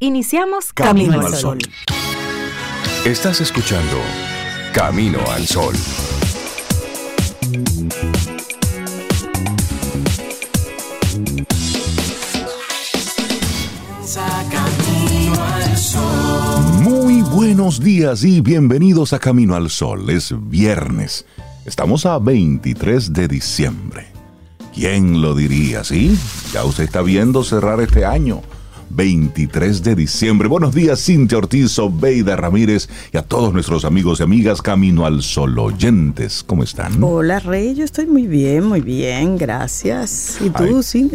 Iniciamos Camino, al Sol. Estás escuchando Camino al Sol. Muy buenos días y bienvenidos a Camino al Sol. Es viernes. Estamos a 23 de diciembre. ¿Quién lo diría, sí? Ya usted está viendo cerrar este año 23 de diciembre. Buenos días, Cintia Ortiz, Obeida Ramírez y a todos nuestros amigos y amigas Camino al Sol oyentes. ¿Cómo están? Hola, Rey. Yo estoy muy bien, muy bien. Gracias. ¿Y tú, sí?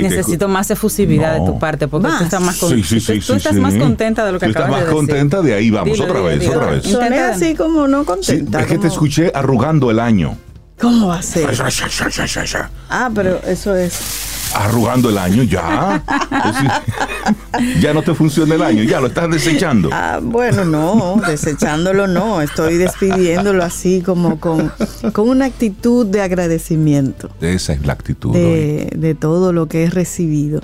Necesito más efusividad de tu parte porque tú estás más contenta. Sí, sí, tú, estás más contenta de lo que tú acabas estás más contenta de ahí. Vamos, otra vez, otra vez. Soné así como no contenta. es que te escuché arrugando el año. ¿Cómo va a ser? ah, pero eso es arrugando el año, ya. ya no te funciona el año, ya lo estás desechando. Ah, bueno, no, desechándolo no, estoy despidiéndolo así como con, con una actitud de agradecimiento. Esa es la actitud. De, de todo lo que he recibido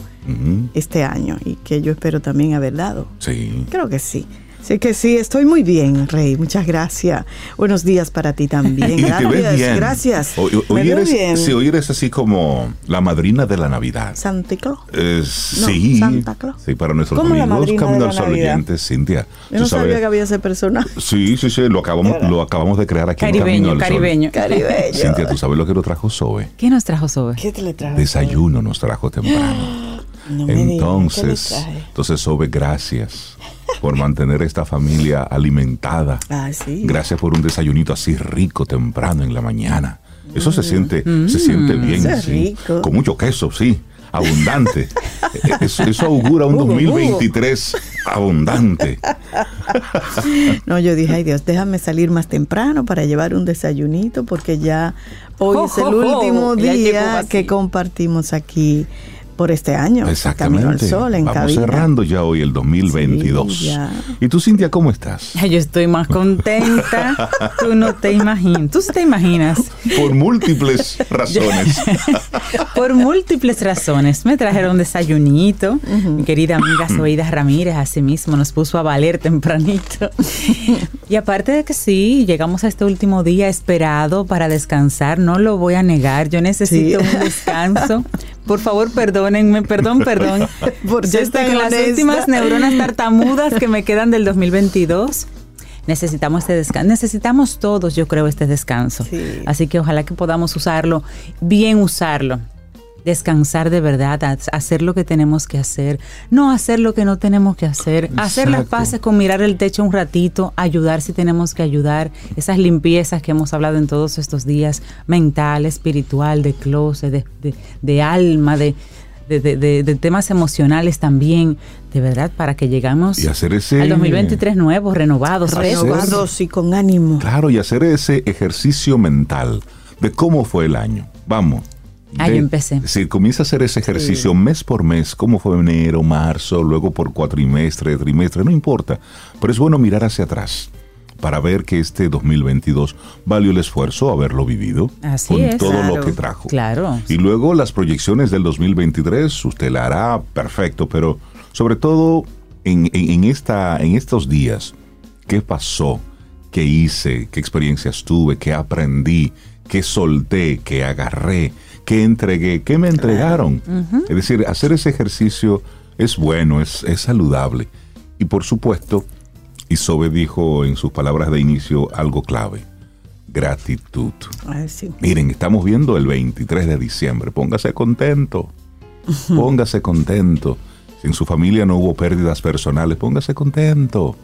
este año y que yo espero también haber dado. Sí. Creo que sí. Sí que sí, estoy muy bien, Rey. Muchas gracias. Buenos días para ti también. Gracias, gracias. Hoy, eres, hoy eres así como la madrina de la Navidad. ¿Santa Claus? Eh, sí. Santa Claus. Sí, para nuestros amigos Camino al Sol oyentes, Cintia. Yo no sabía que había ese personaje. Sí, sí, sí, lo acabamos, lo acabamos de crear aquí caribeño, en Camino al Caribeño. Cintia, ¿tú sabes lo que nos trajo Zoe? ¿Qué nos trajo Zoe? ¿Qué te le trajo? Desayuno nos trajo temprano. entonces, entonces, Sobe, gracias por mantener esta familia alimentada. Ah, gracias por un desayunito así rico temprano en la mañana. Eso se mm. siente, se siente mm. bien, sí. Con mucho queso, sí. Abundante. Eso, augura un 2023 abundante. No, yo dije, ay Dios, déjame salir más temprano para llevar un desayunito porque ya hoy es el último día que compartimos aquí por este año. Camino al Sol en Vamos cerrando ya hoy el 2022. ¿Y tú, Cintia, cómo estás? Yo estoy más contenta. tú no te imaginas. Tú te imaginas. Por múltiples razones. por múltiples razones. Me trajeron desayunito. Mi querida amiga Zoida Ramírez, así mismo, nos puso a valer tempranito. y aparte de que sí, llegamos a este último día esperado para descansar. No lo voy a negar. Yo necesito un descanso. Por favor, perdónenme, perdón, perdón. Por Yo estoy con las últimas neuronas tartamudas que me quedan del 2022 necesitamos este descanso. Necesitamos todos, yo creo, este descanso. Así que ojalá que podamos usarlo, bien usarlo descansar de verdad, hacer lo que tenemos que hacer, no hacer lo que no tenemos que hacer, hacer las paces con mirar el techo un ratito, ayudar si tenemos que ayudar, esas limpiezas que hemos hablado en todos estos días, mental, espiritual, de closet, de, alma, de, de, temas emocionales también, de verdad, para que llegamos y hacer ese, al 2023 nuevos, renovados, renovados y con ánimo. Claro, y hacer ese ejercicio mental de cómo fue el año. Vamos, Ahí empecé. Si comienza a hacer ese ejercicio mes por mes, cómo fue enero, marzo, luego por cuatrimestre, trimestre, no importa. Pero es bueno mirar hacia atrás para ver que este 2022 valió el esfuerzo haberlo vivido con todo lo que trajo. Claro. Y luego las proyecciones del 2023, usted la hará perfecto, pero sobre todo en, en, esta, en estos días, ¿qué pasó? ¿Qué hice? ¿Qué experiencias tuve? ¿Qué aprendí? ¿Qué solté? ¿Qué agarré? ¿Qué entregué? ¿Qué me entregaron? Es decir, hacer ese ejercicio es bueno, es, es saludable. Y por supuesto, Isobe dijo en sus palabras de inicio algo clave. Gratitud. Miren, estamos viendo el 23 de diciembre. Póngase contento. Póngase contento. Si en su familia no hubo pérdidas personales, póngase contento.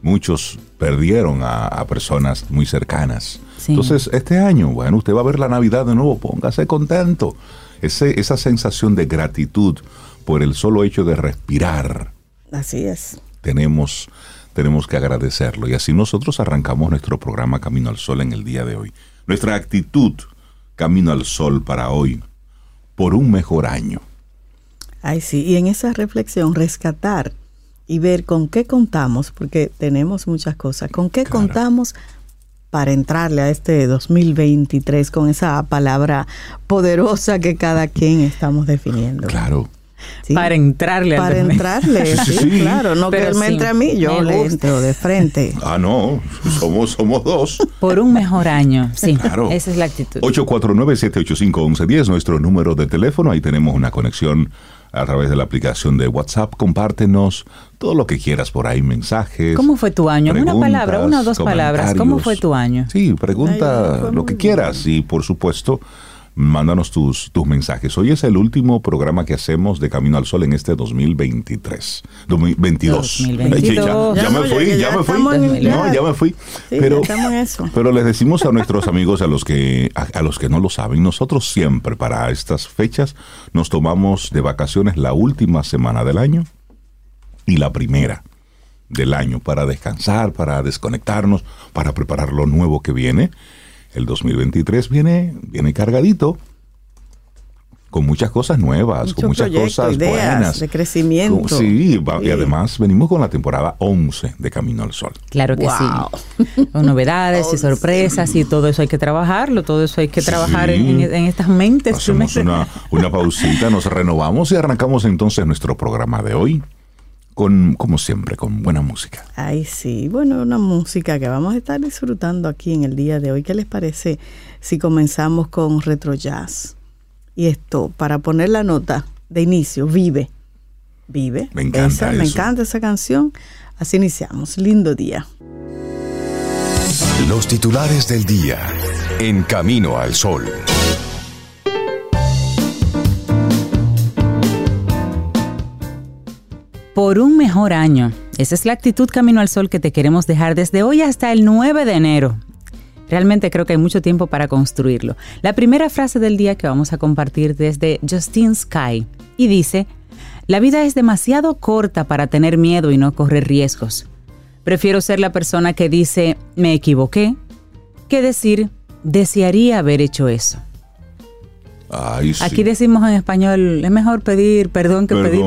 Muchos perdieron a personas muy cercanas. Entonces, este año, bueno, usted va a ver la Navidad de nuevo, póngase contento. Ese, esa sensación de gratitud por el solo hecho de respirar. Así es. Tenemos, tenemos que agradecerlo. Y así nosotros arrancamos nuestro programa Camino al Sol en el día de hoy. Nuestra actitud Camino al Sol para hoy, por un mejor año. Ay, sí, y en esa reflexión rescatar y ver con qué contamos, porque tenemos muchas cosas, con qué contamos para entrarle a este 2023 con esa palabra poderosa que cada quien estamos definiendo. Claro. para entrarle Para entrarle, sí, claro. No que él me entre a mí, yo le entro de frente. Ah, no, somos, somos dos. Por un mejor año, sí. Claro. Esa es la actitud. 849-785-1110, nuestro número de teléfono. Ahí tenemos una conexión a través de la aplicación de WhatsApp. Compártenos todo lo que quieras por ahí, mensajes. ¿Cómo fue tu año? Una palabra, una o dos palabras. ¿Cómo fue tu año? Sí, pregunta lo que quieras y por supuesto mándanos tus, tus mensajes. Hoy es el último programa que hacemos de Camino al Sol en este 2023. 2022. Ya, me fui, ya, me fui. no, ya me fui. pero, pero les decimos a nuestros amigos, a los, que, a, los que no lo saben, nosotros siempre para estas fechas nos tomamos de vacaciones la última semana del año y la primera del año para descansar, para desconectarnos, para preparar lo nuevo que viene el 2023 viene, viene cargadito con muchas cosas nuevas, con muchas cosas buenas. De crecimiento. sí, y además venimos con la temporada 11 de Camino al Sol. Claro que sí. Con novedades y sorpresas y todo eso hay que trabajarlo, todo eso hay que trabajar en, estas mentes. Hacemos una, una pausita, nos renovamos y arrancamos entonces nuestro programa de hoy con, como siempre, con buena música. Ay, sí, bueno, una música que vamos a estar disfrutando aquí en el día de hoy. ¿Qué les parece si comenzamos con retro jazz? Y esto, para poner la nota de inicio, vive. Vive. Me encanta. me encanta esa canción. Así iniciamos. Lindo día. Los titulares del día en Camino al Sol. Por un mejor año. Esa es la actitud Camino al Sol que te queremos dejar desde hoy hasta el 9 de enero. Realmente creo que hay mucho tiempo para construirlo. La primera frase del día que vamos a compartir desde Justine Sky y dice, la vida es demasiado corta para tener miedo y no correr riesgos. Prefiero ser la persona que dice, me equivoqué, que decir, desearía haber hecho eso. Aquí decimos en español, es mejor pedir perdón que pedir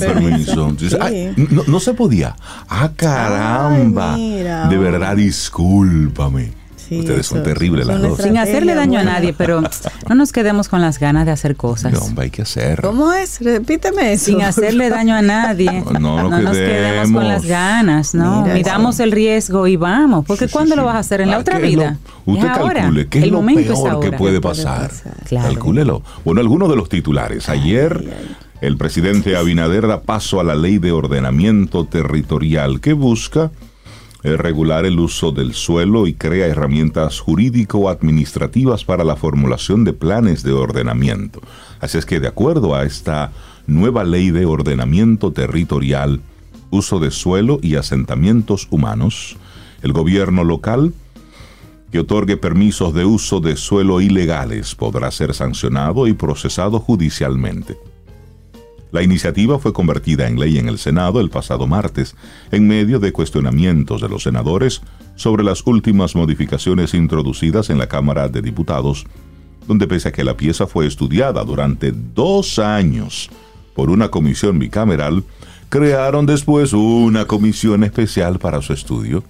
permiso. no, se podía. Ah, caramba. de verdad, discúlpame. Ustedes son terribles las dos. Sin hacerle daño a nadie, pero no nos quedemos con las ganas de hacer cosas. No, hay que hacer. ¿Cómo es? Repíteme eso. Sin hacerle daño a nadie. No, nos quedemos con las ganas, ¿no? Miramos el riesgo y vamos. Porque ¿cuándo lo vas a hacer? ¿En la otra vida? usted calcule, ¿qué es lo peor que puede pasar? Calcúlelo. Bueno, algunos de los titulares. Ayer... El presidente Abinader da paso a la ley de ordenamiento territorial que busca regular el uso del suelo y crea herramientas jurídico-administrativas para la formulación de planes de ordenamiento. Así es que de acuerdo a esta nueva ley de ordenamiento territorial, uso de suelo y asentamientos humanos, el gobierno local que otorgue permisos de uso de suelo ilegales podrá ser sancionado y procesado judicialmente. La iniciativa fue convertida en ley en el Senado el pasado martes, en medio de cuestionamientos de los senadores sobre las últimas modificaciones introducidas en la Cámara de Diputados, donde pese a que la pieza fue estudiada durante dos años por una comisión bicameral, crearon después una comisión especial para su estudio.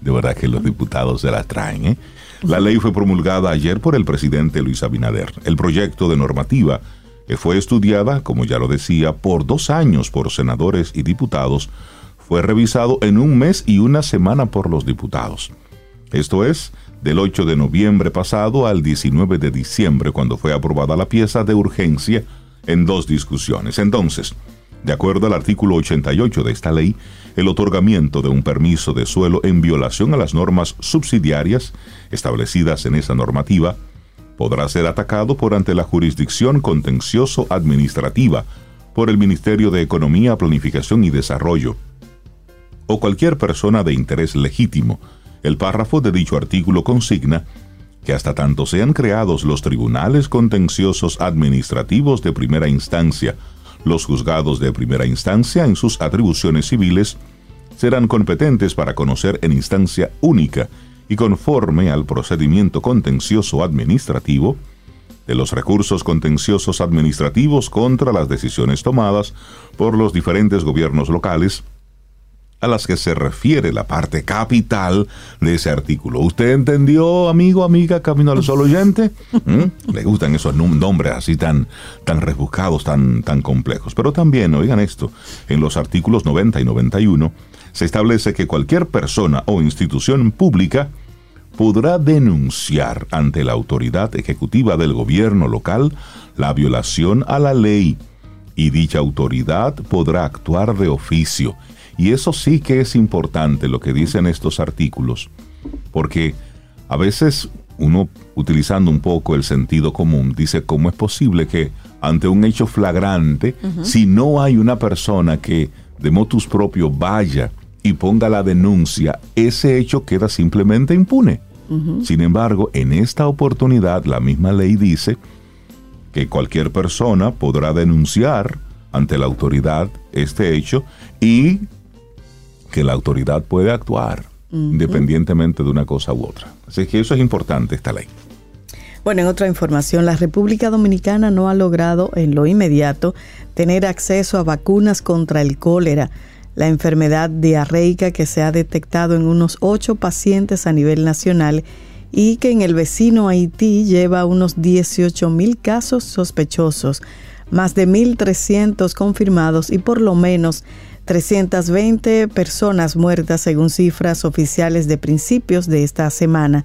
De verdad que los diputados se la traen, ¿eh? La ley fue promulgada ayer por el presidente Luis Abinader. El proyecto de normativa que fue estudiada, como ya lo decía, por dos años por senadores y diputados, fue revisado en un mes y una semana por los diputados. Esto es, del 8 de noviembre pasado al 19 de diciembre, cuando fue aprobada la pieza de urgencia en dos discusiones. Entonces, de acuerdo al artículo 88 de esta ley, el otorgamiento de un permiso de suelo en violación a las normas subsidiarias establecidas en esa normativa podrá ser atacado por ante la jurisdicción contencioso administrativa por el Ministerio de Economía, Planificación y Desarrollo o cualquier persona de interés legítimo. El párrafo de dicho artículo consigna que hasta tanto sean creados los tribunales contenciosos administrativos de primera instancia, los juzgados de primera instancia en sus atribuciones civiles serán competentes para conocer en instancia única y conforme al procedimiento contencioso administrativo de los recursos contenciosos administrativos contra las decisiones tomadas por los diferentes gobiernos locales a las que se refiere la parte capital de ese artículo. ¿Usted entendió, amigo, amiga, Camino al Sol oyente? ¿Mm? Le gustan esos nombres así tan, tan rebuscados, tan, tan complejos. Pero también, oigan esto, en los artículos 90 y 91 se establece que cualquier persona o institución pública podrá denunciar ante la autoridad ejecutiva del gobierno local la violación a la ley y dicha autoridad podrá actuar de oficio y eso sí que es importante lo que dicen estos artículos, porque a veces uno, utilizando un poco el sentido común, dice cómo es posible que ante un hecho flagrante, si no hay una persona que de motus propio vaya y ponga la denuncia, ese hecho queda simplemente impune. Sin embargo, en esta oportunidad la misma ley dice que cualquier persona podrá denunciar ante la autoridad este hecho y que la autoridad puede actuar independientemente de una cosa u otra. Así que eso es importante, esta ley. Bueno, en otra información, la República Dominicana no ha logrado en lo inmediato tener acceso a vacunas contra el cólera, la enfermedad diarreica que se ha detectado en unos ocho pacientes a nivel nacional y que en el vecino Haití lleva unos 18 mil casos sospechosos, más de 1.300 confirmados y por lo menos 320 personas muertas según cifras oficiales de principios de esta semana.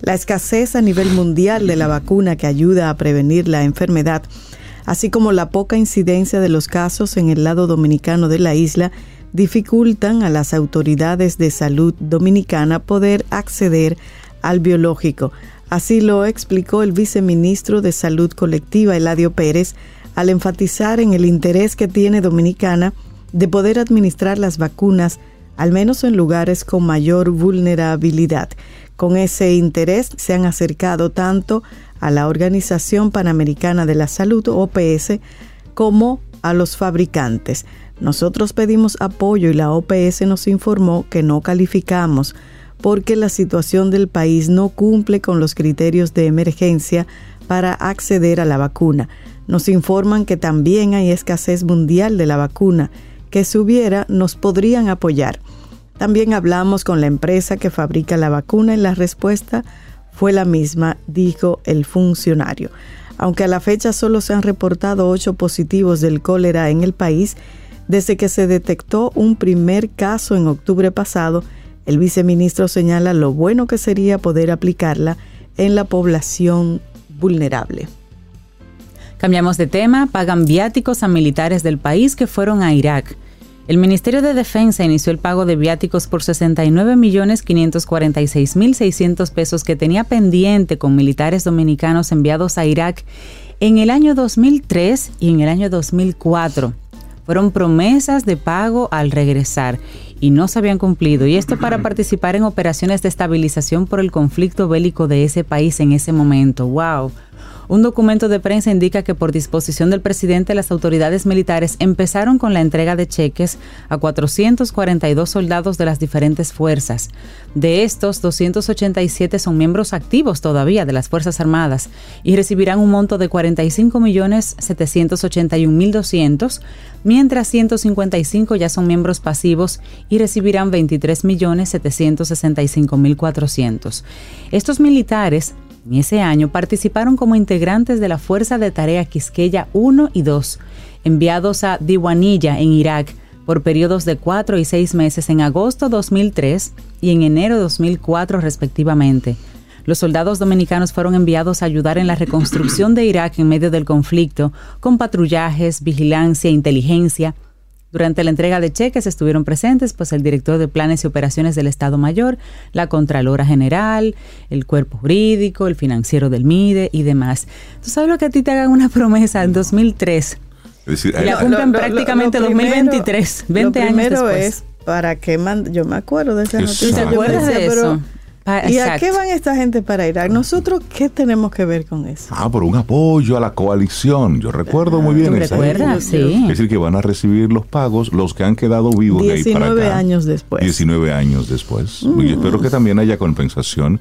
La escasez a nivel mundial de la vacuna que ayuda a prevenir la enfermedad, así como la poca incidencia de los casos en el lado dominicano de la isla, dificultan a las autoridades de salud dominicana poder acceder al biológico. Así lo explicó el viceministro de Salud Colectiva, Eladio Pérez, al enfatizar en el interés que tiene Dominicana de poder administrar las vacunas, al menos en lugares con mayor vulnerabilidad. Con ese interés se han acercado tanto a la Organización Panamericana de la Salud, OPS, como a los fabricantes. Nosotros pedimos apoyo y la OPS nos informó que no calificamos porque la situación del país no cumple con los criterios de emergencia para acceder a la vacuna. Nos informan que también hay escasez mundial de la vacuna que si hubiera nos podrían apoyar. También hablamos con la empresa que fabrica la vacuna y la respuesta fue la misma, dijo el funcionario. Aunque a la fecha solo se han reportado ocho positivos del cólera en el país, desde que se detectó un primer caso en octubre pasado, el viceministro señala lo bueno que sería poder aplicarla en la población vulnerable. Cambiamos de tema, pagan viáticos a militares del país que fueron a Irak. El Ministerio de Defensa inició el pago de viáticos por 69.546.600 pesos que tenía pendiente con militares dominicanos enviados a Irak en el año 2003 y en el año 2004. Fueron promesas de pago al regresar y no se habían cumplido. Y esto para participar en operaciones de estabilización por el conflicto bélico de ese país en ese momento. ¡Wow! Un documento de prensa indica que por disposición del presidente las autoridades militares empezaron con la entrega de cheques a 442 soldados de las diferentes fuerzas. De estos, 287 son miembros activos todavía de las Fuerzas Armadas y recibirán un monto de 45.781.200, mientras 155 ya son miembros pasivos y recibirán 23.765.400. Estos militares en ese año participaron como integrantes de la Fuerza de Tarea Quisqueya 1 y 2, enviados a Diwanilla en Irak por periodos de cuatro y seis meses en agosto 2003 y en enero 2004 respectivamente. Los soldados dominicanos fueron enviados a ayudar en la reconstrucción de Irak en medio del conflicto, con patrullajes, vigilancia, inteligencia, durante la entrega de cheques estuvieron presentes pues el director de planes y operaciones del Estado Mayor, la Contralora General, el cuerpo jurídico, el financiero del MIDE y demás. ¿Tú sabes lo que a ti te hagan una promesa en 2003? Es decir, la cumplen prácticamente en 2023, 20 años después. es para que yo me acuerdo de esa noticia. ¿Te acuerdas de eso? Ah, ¿Y a qué van esta gente para Irak? ¿Nosotros qué tenemos que ver con eso? Ah, por un apoyo a la coalición. Yo recuerdo muy bien eso. ¿Recuerdas? Sí. Es decir, que van a recibir los pagos los que han quedado vivos de ahí para acá. años después. 19 años después. Y espero que también haya compensación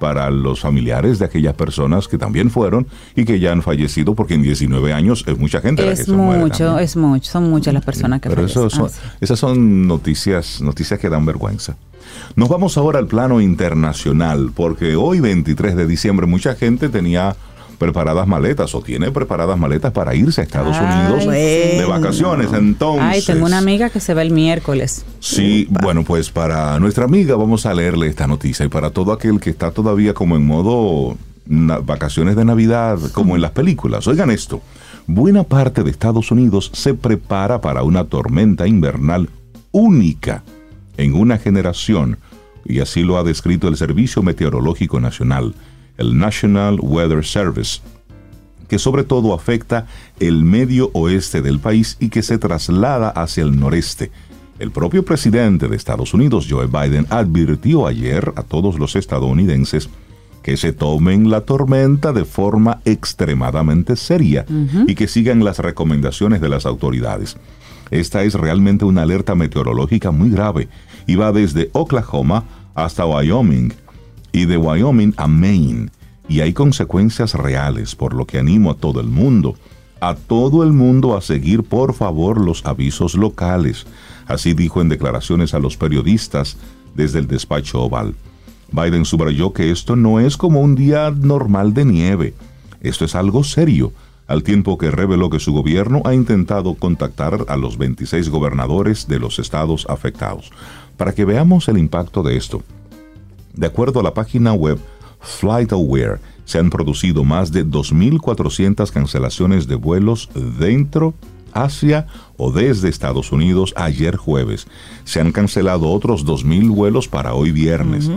para los familiares de aquellas personas que también fueron y que ya han fallecido, porque en 19 años es mucha gente. Es mucho, es mucho, son muchas las personas que Pero fallecen. esas son noticias, noticias que dan vergüenza. Nos vamos ahora al plano internacional, porque hoy 23 de diciembre mucha gente tenía preparadas maletas o tiene preparadas maletas para irse a Estados Unidos de vacaciones. Entonces, Ay, tengo una amiga que se va el miércoles. Sí, bueno, pues para nuestra amiga vamos a leerle esta noticia y para todo aquel que está todavía como en modo vacaciones de Navidad, como en las películas. Oigan esto, buena parte de Estados Unidos se prepara para una tormenta invernal única en una generación, y así lo ha descrito el Servicio Meteorológico Nacional el National Weather Service, que sobre todo afecta el medio oeste del país y que se traslada hacia el noreste. El propio presidente de Estados Unidos, Joe Biden, advirtió ayer a todos los estadounidenses que se tomen la tormenta de forma extremadamente seria y que sigan las recomendaciones de las autoridades. Esta es realmente una alerta meteorológica muy grave. Y va desde Oklahoma hasta Wyoming, y de Wyoming a Maine, y hay consecuencias reales, por lo que animo a todo el mundo, a todo el mundo a seguir por favor los avisos locales, así dijo en declaraciones a los periodistas desde el despacho oval. Biden subrayó que esto no es como un día normal de nieve, esto es algo serio, al tiempo que reveló que su gobierno ha intentado contactar a los 26 gobernadores de los estados afectados. Para que veamos el impacto de esto, de acuerdo a la página web FlightAware, se han producido más de 2.400 cancelaciones de vuelos dentro, hacia o desde Estados Unidos ayer jueves. Se han cancelado otros 2.000 vuelos para hoy viernes.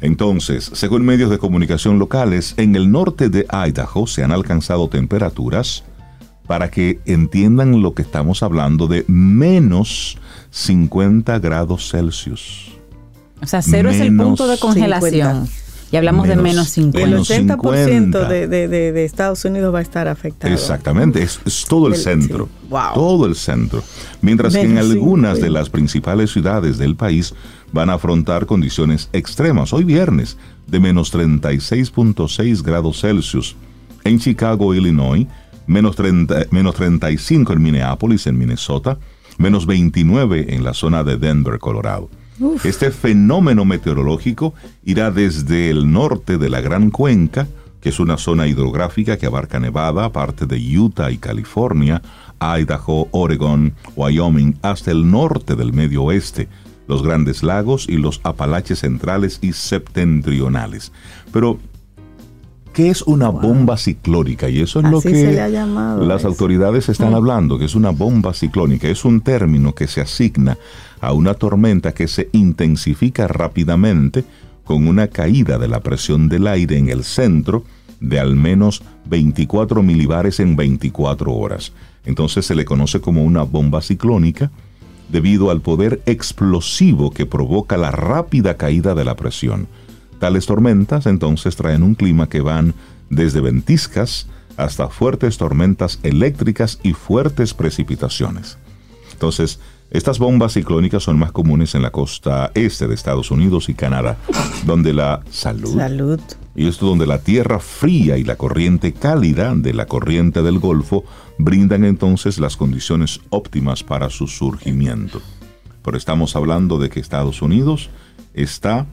Entonces, según medios de comunicación locales, en el norte de Idaho se han alcanzado temperaturas para que entiendan lo que estamos hablando de menos 50 grados Celsius. O sea, cero es el punto de congelación. Y hablamos de menos 50. El 80% de, de, de, Estados Unidos va a estar afectado. Exactamente, es, todo el centro. Todo el centro. Mientras que en algunas de las principales ciudades del país van a afrontar condiciones extremas. Hoy viernes, de menos 36.6 grados Celsius. En Chicago, Illinois, menos, 30, menos 35 en Minneapolis, en Minnesota, menos 29 en la zona de Denver, Colorado. Este fenómeno meteorológico irá desde el norte de la Gran Cuenca, que es una zona hidrográfica que abarca Nevada, parte de Utah y California, Idaho, Oregon, Wyoming, hasta el norte del medio oeste, los grandes lagos y los Apalaches centrales y septentrionales. Pero, ¿qué es una bomba ciclónica? Y eso es lo que las autoridades están mm. hablando, que es una bomba ciclónica. Es un término que se asigna a una tormenta que se intensifica rápidamente con una caída de la presión del aire en el centro de al menos 24 milibares en 24 horas. Entonces se le conoce como una bomba ciclónica debido al poder explosivo que provoca la rápida caída de la presión. Tales tormentas entonces traen un clima que van desde ventiscas hasta fuertes tormentas eléctricas y fuertes precipitaciones. Entonces, estas bombas ciclónicas son más comunes en la costa este de Estados Unidos y Canadá, donde la salud, salud. y esto donde la tierra fría y la corriente cálida de la corriente del Golfo brindan entonces las condiciones óptimas para su surgimiento. Pero estamos hablando de que Estados Unidos está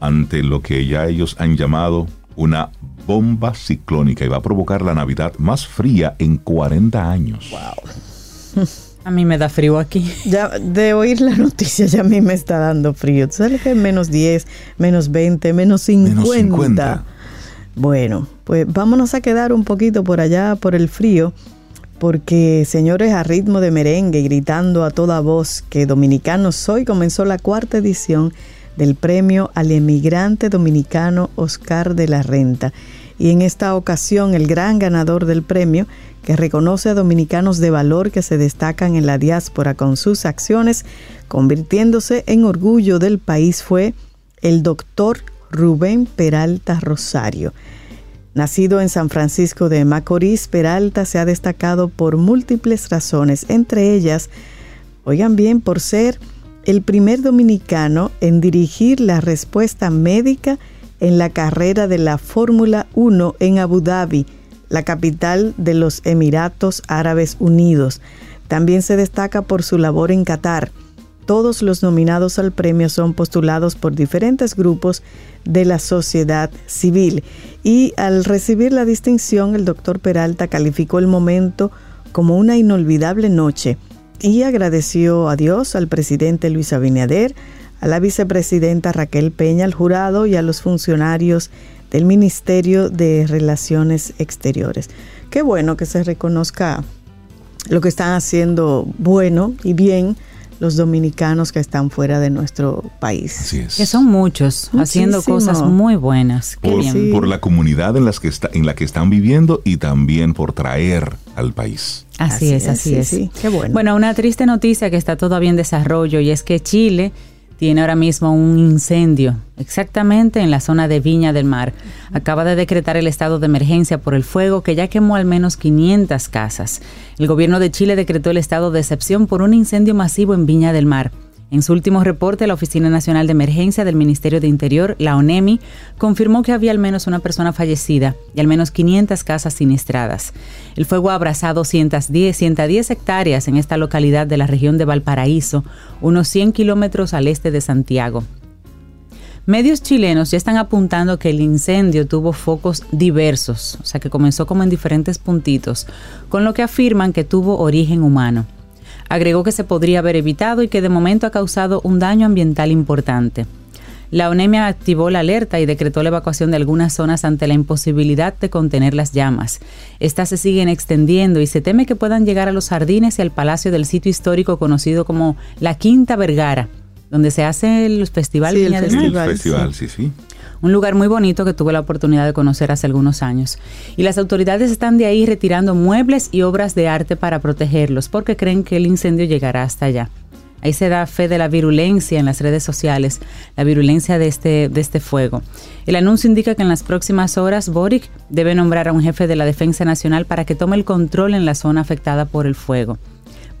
ante lo que ya ellos han llamado una bomba ciclónica y va a provocar la Navidad más fría en 40 años. Wow. A mí me da frío aquí. Ya de oír la noticia ya a mí me está dando frío. ¿Tú sabes que menos 10, menos 20, menos 50? Bueno, pues vámonos a quedar un poquito por allá por el frío, porque señores, a ritmo de merengue, gritando a toda voz que Dominicano Soy, comenzó la cuarta edición del premio al emigrante dominicano Oscar de la Renta. Y en esta ocasión el gran ganador del premio que reconoce a dominicanos de valor que se destacan en la diáspora con sus acciones, convirtiéndose en orgullo del país, fue el doctor Rubén Peralta Rosario. Nacido en San Francisco de Macorís, Peralta se ha destacado por múltiples razones, entre ellas, oigan bien, por ser el primer dominicano en dirigir la respuesta médica en la carrera de la Fórmula 1 en Abu Dhabi, la capital de los Emiratos Árabes Unidos. También se destaca por su labor en Qatar. Todos los nominados al premio son postulados por diferentes grupos de la sociedad civil. Y al recibir la distinción, el doctor Peralta calificó el momento como una inolvidable noche y agradeció a Dios, al presidente Luis Abinader, a la vicepresidenta Raquel Peña, al jurado y a los funcionarios del Ministerio de Relaciones Exteriores. Qué bueno que se reconozca lo que están haciendo bueno y bien los dominicanos que están fuera de nuestro país. Así es. Que son muchos, haciendo cosas muy buenas. por, la comunidad en, las que está, en la que están viviendo y también por traer al país. Así, es, así es. Qué bueno. Bueno, una triste noticia que está todavía en desarrollo y es que Chile tiene ahora mismo un incendio exactamente en la zona de Viña del Mar. Acaba de decretar el estado de emergencia por el fuego que ya quemó al menos 500 casas. El gobierno de Chile decretó el estado de excepción por un incendio masivo en Viña del Mar. En su último reporte, la Oficina Nacional de Emergencia del Ministerio de Interior, la ONEMI, confirmó que había al menos una persona fallecida y al menos 500 casas siniestradas. El fuego ha abrazado 110, 110 hectáreas en esta localidad de la región de Valparaíso, unos 100 kilómetros al este de Santiago. Medios chilenos ya están apuntando que el incendio tuvo focos diversos, o sea que comenzó como en diferentes puntitos, con lo que afirman que tuvo origen humano. Agregó que se podría haber evitado y que de momento ha causado un daño ambiental importante. La ONEMIA activó la alerta y decretó la evacuación de algunas zonas ante la imposibilidad de contener las llamas. Estas se siguen extendiendo y se teme que puedan llegar a los jardines y al palacio del sitio histórico conocido como la Quinta Vergara, donde se hace el Festival sí, del festival, sí, sí un lugar muy bonito que tuve la oportunidad de conocer hace algunos años. Y las autoridades están de ahí retirando muebles y obras de arte para protegerlos porque creen que el incendio llegará hasta allá. Ahí se da fe de la virulencia en las redes sociales, la virulencia de este, de este fuego. El anuncio indica que en las próximas horas Boric debe nombrar a un jefe de la Defensa Nacional para que tome el control en la zona afectada por el fuego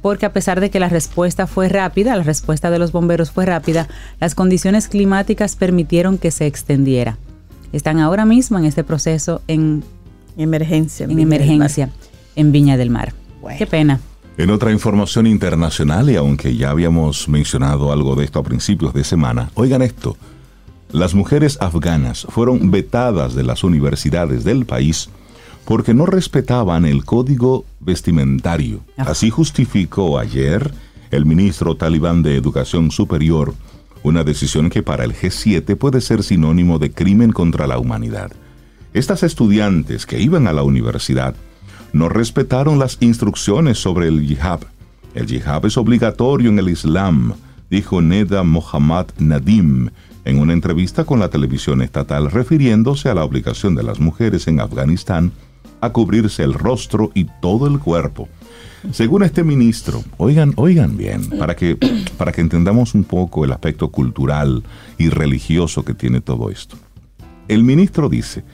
porque a pesar de que la respuesta fue rápida, la respuesta de los bomberos fue rápida, las condiciones climáticas permitieron que se extendiera. Están ahora mismo en este proceso en emergencia. En, emergencia en Viña del Mar. Qué pena. En otra información internacional, y aunque ya habíamos mencionado algo de esto a principios de semana, oigan esto. Las mujeres afganas fueron vetadas de las universidades del país porque no respetaban el código vestimentario. Así justificó ayer el ministro talibán de Educación Superior, una decisión que para el G7 puede ser sinónimo de crimen contra la humanidad. Estas estudiantes que iban a la universidad no respetaron las instrucciones sobre el yihad. El yihad es obligatorio en el Islam, dijo Neda Mohammad Nadim en una entrevista con la televisión estatal refiriéndose a la obligación de las mujeres en Afganistán a cubrirse el rostro y todo el cuerpo. Según este ministro, oigan, oigan bien, para que, para que entendamos un poco el aspecto cultural y religioso que tiene todo esto. El ministro dice,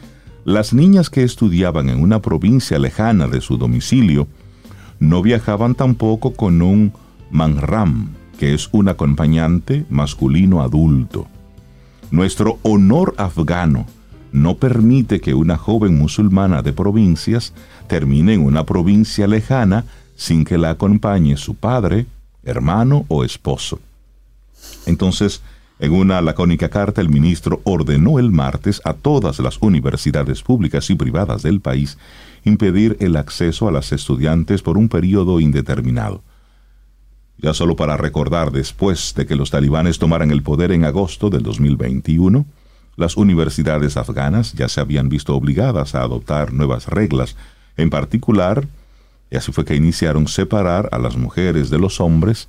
las niñas que estudiaban en una provincia lejana de su domicilio no viajaban tampoco con un manram, que es un acompañante masculino adulto. Nuestro honor afgano no permite que una joven musulmana de provincias termine en una provincia lejana sin que la acompañe su padre, hermano o esposo. Entonces, en una lacónica carta, el ministro ordenó el martes a todas las universidades públicas y privadas del país impedir el acceso a las estudiantes por un periodo indeterminado. Ya solo para recordar, después de que los talibanes tomaran el poder en agosto del 2021, las universidades afganas ya se habían visto obligadas a adoptar nuevas reglas, en particular, y así fue que iniciaron separar a las mujeres de los hombres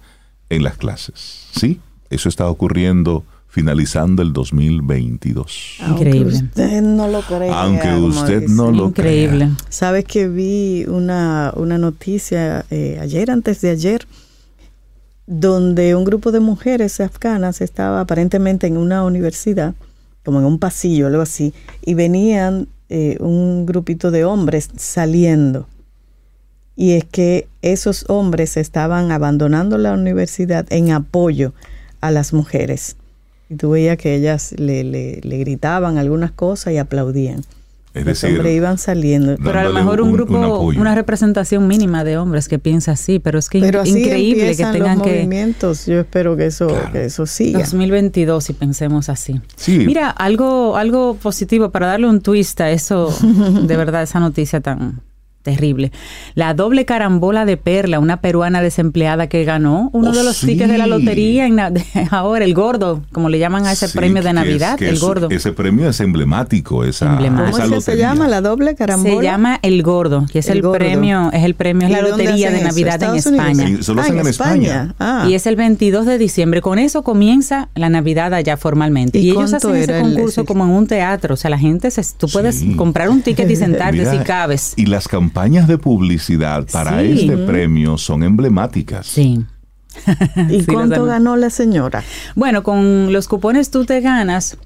en las clases. Sí, eso está ocurriendo finalizando el 2022. Increíble. Aunque usted no lo crea. Aunque usted no lo Increíble. Sabes que vi una, una noticia eh, ayer, antes de ayer, donde un grupo de mujeres afganas estaba aparentemente en una universidad como en un pasillo, algo así, y venían eh, un grupito de hombres saliendo. Y es que esos hombres estaban abandonando la universidad en apoyo a las mujeres. Y tú veías que ellas le, le, le gritaban algunas cosas y aplaudían. Es Los decir, hombres iban saliendo. Pero a lo mejor un, un- grupo, un una representación mínima de hombres que piensa así, pero es que Pero así increíble que tengan los que movimientos. Yo espero que eso, Claro. que eso siga. 2022 y pensemos así. Sí. Mira, algo algo positivo para darle un twist a eso, de verdad esa noticia tan terrible. La doble carambola de Perla, una peruana desempleada que ganó uno Oh, de los sí. tickets de la lotería en ahora el gordo, como le llaman a ese Sí, premio de que es- Navidad, que el es- gordo. Ese premio es emblemático, esa, Emblemático. esa ¿Cómo se llama? La doble carambola. Se llama El Gordo, que es El premio, es el premio, es la ¿Y dónde lotería de? Navidad en. España. Sí, solo Ah, hacen en España. Ah. Y es el 22 de diciembre. Con eso comienza la Navidad allá formalmente. ¿Y Y, ellos hacen ese el- concurso como en un teatro. O sea, la gente, se, tú puedes Sí. comprar un ticket y sentarte Mira, si cabes. Y las campañas de publicidad para Sí. este premio son emblemáticas. Sí. ¿Y Sí, cuánto ganó la señora? Bueno, con los cupones tú te ganas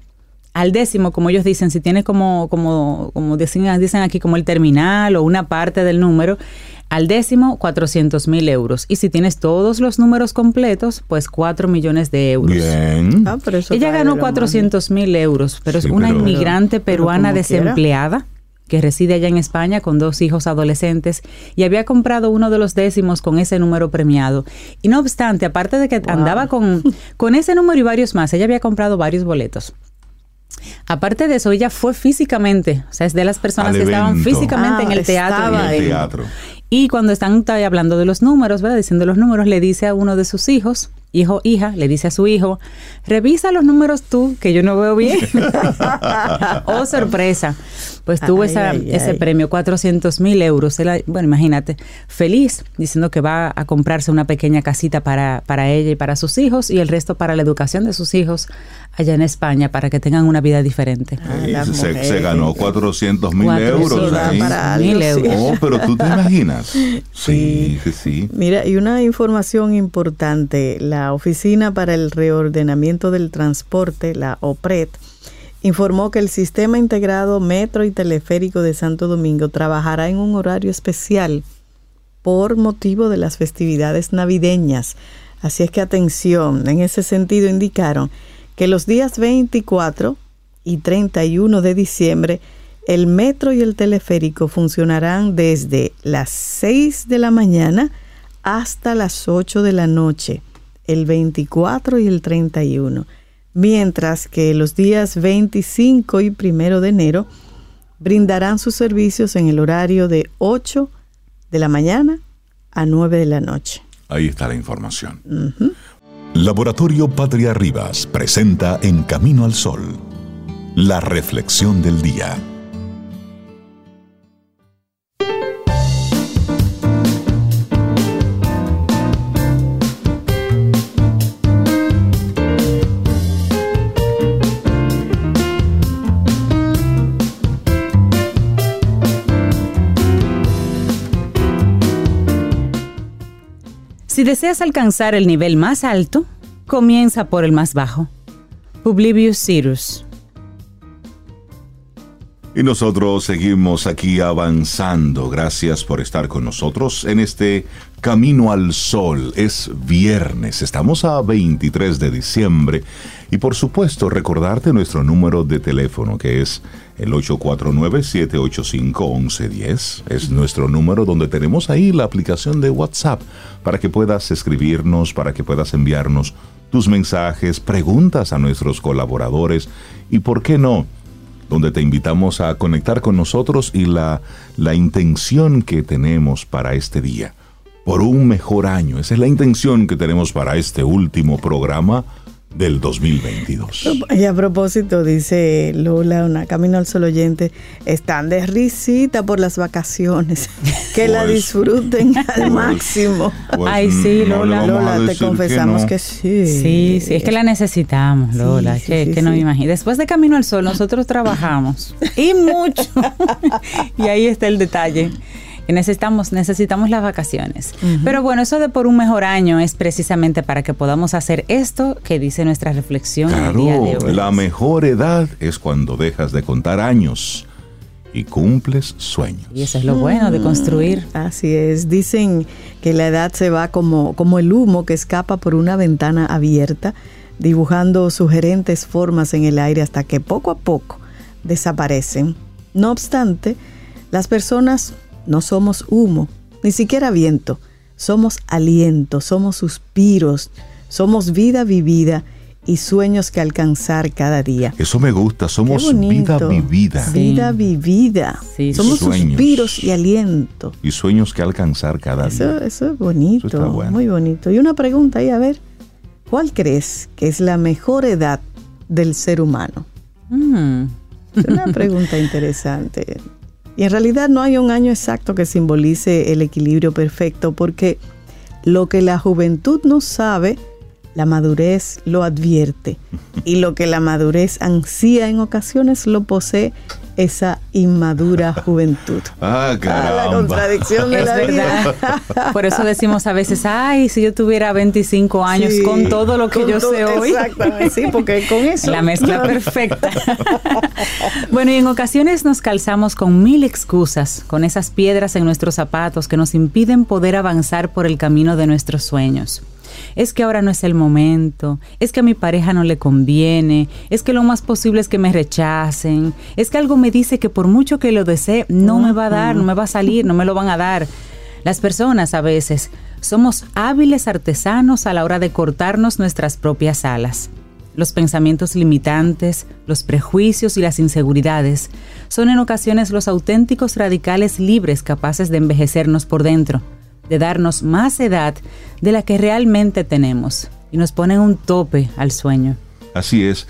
al décimo, como ellos dicen, si tienes como, como, como dicen, dicen aquí, como el terminal o una parte del número, al décimo 400 mil euros. Y si tienes todos los números completos, pues 4 millones de euros. Bien. Ah, pero eso Ella ganó de la mano. 400 mil euros, pero Sí, es una pero- inmigrante pero peruana quiera. Que reside allá en España con dos hijos adolescentes y había comprado uno de los décimos con ese número premiado. Y no obstante, aparte de que andaba con, con ese número y varios más, ella había comprado varios boletos. Aparte de eso, ella fue físicamente, o sea, es de las personas que estaban físicamente Ah, en el teatro. estaba En el teatro. Y cuando están hablando de los números, ¿verdad? Diciendo los números, le dice a uno de sus hijos, hijo, hija, le dice a su hijo, revisa los números tú, que yo no veo bien. oh, sorpresa. Pues tuvo Ay, esa- ay, ese ay. premio, 400 mil euros. Él, bueno, imagínate, feliz, diciendo que va a comprarse una pequeña casita para, para ella y para sus hijos y el resto para la educación de sus hijos allá en España, para que tengan una vida diferente. Ah, se, ganó 400 mil euros. Mil sí. euros. Oh, pero tú te imaginas. Sí, sí, sí. Mira, y una información importante, la Oficina para el Reordenamiento del Transporte, la OPRED, informó que el Sistema Integrado Metro y Teleférico de Santo Domingo trabajará en un horario especial por motivo de las festividades navideñas. Así es que atención, en ese sentido indicaron que los días 24 y 31 de diciembre el metro y el teleférico funcionarán desde las 6 de la mañana hasta las 8 de la noche, el 24 y el 31, mientras que los días 25 y 1 de enero brindarán sus servicios en el horario de 8 de la mañana a 9 de la noche. Ahí está la información. Laboratorio Patria Rivas presenta En Camino al Sol, la reflexión del día. Si deseas alcanzar el nivel más alto, comienza por el más bajo. Publibius Cyrus. Y nosotros seguimos aquí avanzando. Gracias por estar con nosotros en este Camino al Sol. Es viernes, estamos a 23 de diciembre. Y por supuesto, recordarte nuestro número de teléfono que es el 849-785-1110. Es nuestro número donde tenemos ahí la aplicación de WhatsApp para que puedas escribirnos, para que puedas enviarnos tus mensajes, preguntas a nuestros colaboradores y, ¿por qué no? Donde te invitamos a conectar con nosotros y la, la intención que tenemos para este día, por un mejor año. Esa es la intención que tenemos para este último programa del 2022. Y a propósito, dice Lola, una Camino al Sol oyente, están de risita por las vacaciones. Que la Pues, disfruten al máximo. Pues, Ay, sí, Lola. Lola, te confesamos no. que, sí. Sí, sí, es que la necesitamos, Lola. Sí, que, sí, que no me imagino. Después de Camino al Sol, nosotros trabajamos. y mucho. y ahí está el detalle. Que necesitamos, necesitamos las vacaciones. Pero bueno, eso de por un mejor año es precisamente para que podamos hacer esto que dice nuestra reflexión día de Claro, hoy. la mejor edad es cuando dejas de contar años y cumples sueños. Y eso es lo bueno de construir. Mm, así es. Dicen que la edad se va como, como el humo que escapa por una ventana abierta, dibujando sugerentes formas en el aire hasta que poco a poco desaparecen. No obstante, las personas no somos humo, ni siquiera viento. Somos aliento, somos suspiros, somos vida vivida y sueños que alcanzar cada día. Eso me gusta, somos vida vivida. Vida vivida. Somos suspiros y aliento. Y sueños que alcanzar cada día. Eso es bonito, muy bonito. Y una pregunta ahí, a ver, ¿cuál crees que es la mejor edad del ser humano? Mm. Es una pregunta interesante. Y en realidad no hay un año exacto que simbolice el equilibrio perfecto porque lo que la juventud no sabe, la madurez lo advierte y lo que la madurez ansía en ocasiones lo posee esa inmadura juventud. Ah, caramba. la contradicción de la vida. Por eso decimos a veces, ay, si yo tuviera 25 años con todo lo que yo sé hoy. Exactamente, sí, porque con eso. La mezcla perfecta. bueno, y en ocasiones nos calzamos con mil excusas, con esas piedras en nuestros zapatos que nos impiden poder avanzar por el camino de nuestros sueños es que ahora no es el momento, es que a mi pareja no le conviene, es que lo más posible es que me rechacen, es que algo me dice que por mucho que lo desee, no me va a dar, no me va a salir, no me lo van a dar. Las personas a veces somos hábiles artesanos a la hora de cortarnos nuestras propias alas. Los pensamientos limitantes, los prejuicios y las inseguridades son en ocasiones los auténticos radicales libres capaces de envejecernos por dentro de darnos más edad de la que realmente tenemos y nos ponen un tope al sueño. Así es.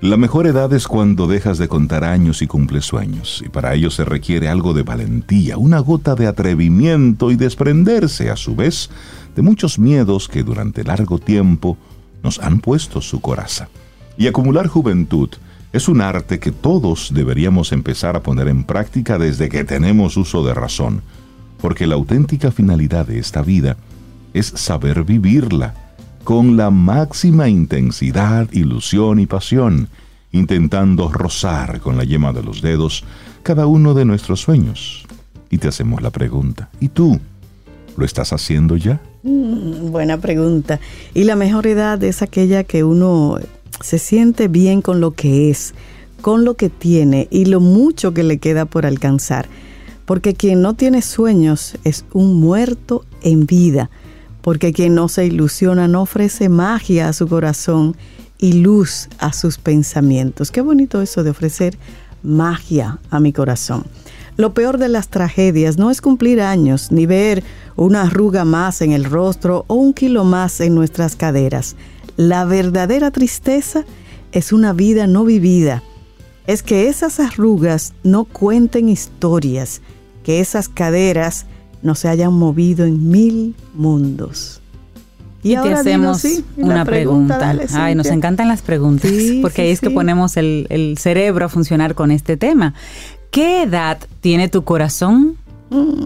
La mejor edad es cuando dejas de contar años y cumples sueños, y para ello se requiere algo de valentía, una gota de atrevimiento y desprenderse, a su vez, de muchos miedos que durante largo tiempo nos han puesto su coraza. Y acumular juventud es un arte que todos deberíamos empezar a poner en práctica desde que tenemos uso de razón porque la auténtica finalidad de esta vida es saber vivirla con la máxima intensidad, ilusión y pasión, intentando rozar con la yema de los dedos cada uno de nuestros sueños. Y te hacemos la pregunta, ¿y tú? ¿Lo estás haciendo ya? Mm, buena pregunta. Y la mejor edad es aquella que uno se siente bien con lo que es, con lo que tiene y lo mucho que le queda por alcanzar porque quien no tiene sueños es un muerto en vida, porque quien no se ilusiona no ofrece magia a su corazón y luz a sus pensamientos. Qué bonito eso de ofrecer magia a mi corazón. Lo peor de las tragedias no es cumplir años, ni ver una arruga más en el rostro o un kilo más en nuestras caderas. La verdadera tristeza es una vida no vivida. Es que esas arrugas no cuenten historias, que esas caderas no se hayan movido en mil mundos. Y, te hacemos una pregunta. Ay, nos encantan las preguntas, porque ahí es que ponemos el, el, cerebro a funcionar con este tema. ¿Qué edad tiene tu corazón? Mm.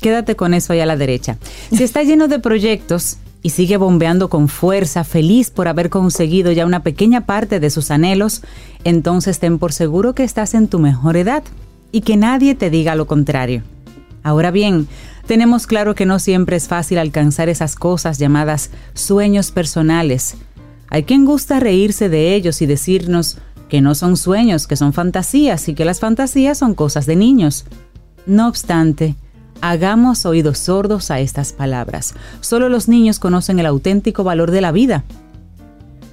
Quédate con eso ahí a la derecha. Si está lleno de proyectos y sigue bombeando con fuerza, feliz por haber conseguido ya una pequeña parte de sus anhelos, entonces ten por seguro que estás en tu mejor edad y que nadie te diga lo contrario. Ahora bien, tenemos claro que no siempre es fácil alcanzar esas cosas llamadas sueños personales. Hay quien gusta reírse de ellos y decirnos que no son sueños, que son fantasías y que las fantasías son cosas de niños. No obstante, hagamos oídos sordos a estas palabras. Solo los niños conocen el auténtico valor de la vida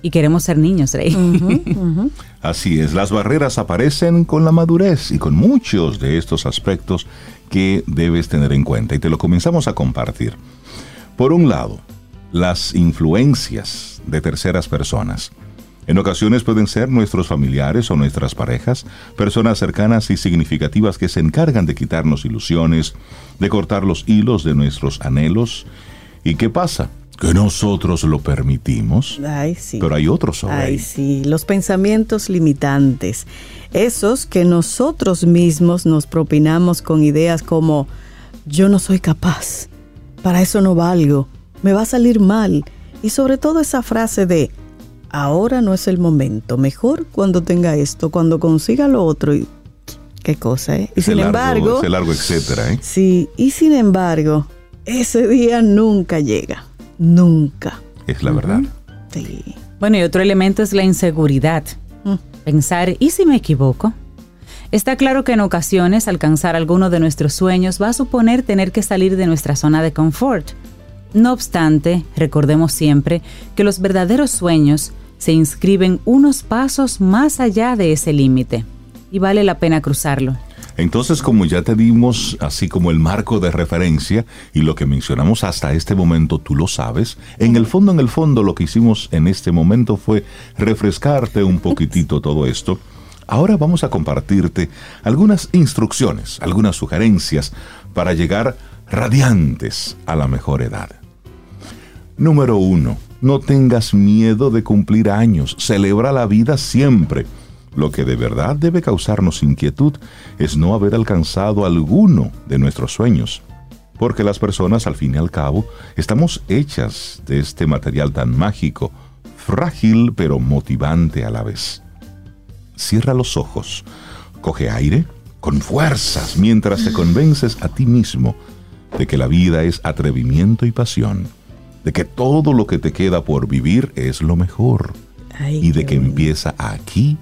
y queremos ser niños, Rey. Así es, las barreras aparecen con la madurez y con muchos de estos aspectos que debes tener en cuenta y te lo comenzamos a compartir. Por un lado, las influencias de terceras personas. En ocasiones pueden ser nuestros familiares o nuestras parejas, personas cercanas y significativas que se encargan de quitarnos ilusiones, de cortar los hilos de nuestros anhelos. ¿Y qué pasa? Que nosotros lo permitimos. Ay, sí. Pero hay otros sobre Ay, sí, los pensamientos limitantes. Esos que nosotros mismos nos propinamos con ideas como yo no soy capaz, para eso no valgo, me va a salir mal. Y sobre todo esa frase de ahora no es el momento, mejor cuando tenga esto, cuando consiga lo otro. Qué cosa, ¿eh? Y sin embargo... Ese largo etcétera, ¿eh? Sí, y sin embargo, ese día nunca llega. Nunca. Es la verdad. Sí. Bueno, y otro elemento es la inseguridad. Mm. Pensar, ¿y si me equivoco? Está claro que en ocasiones alcanzar alguno de nuestros sueños va a suponer tener que salir de nuestra zona de confort. No obstante, recordemos siempre que los verdaderos sueños se inscriben unos pasos más allá de ese límite y vale la pena cruzarlo. Entonces, como ya te dimos así como el marco de referencia y lo que mencionamos hasta este momento, tú lo sabes, en el fondo, en el fondo, lo que hicimos en este momento fue refrescarte un poquitito todo esto. Ahora vamos a compartirte algunas instrucciones, algunas sugerencias para llegar radiantes a la mejor edad. Número uno, no tengas miedo de cumplir años, celebra la vida siempre. Lo que de verdad debe causarnos inquietud es no haber alcanzado alguno de nuestros sueños, porque las personas al fin y al cabo estamos hechas de este material tan mágico, frágil pero motivante a la vez. Cierra los ojos, coge aire con fuerzas mientras te convences a ti mismo de que la vida es atrevimiento y pasión de que todo lo que te queda por vivir es lo mejor y de que empieza aquí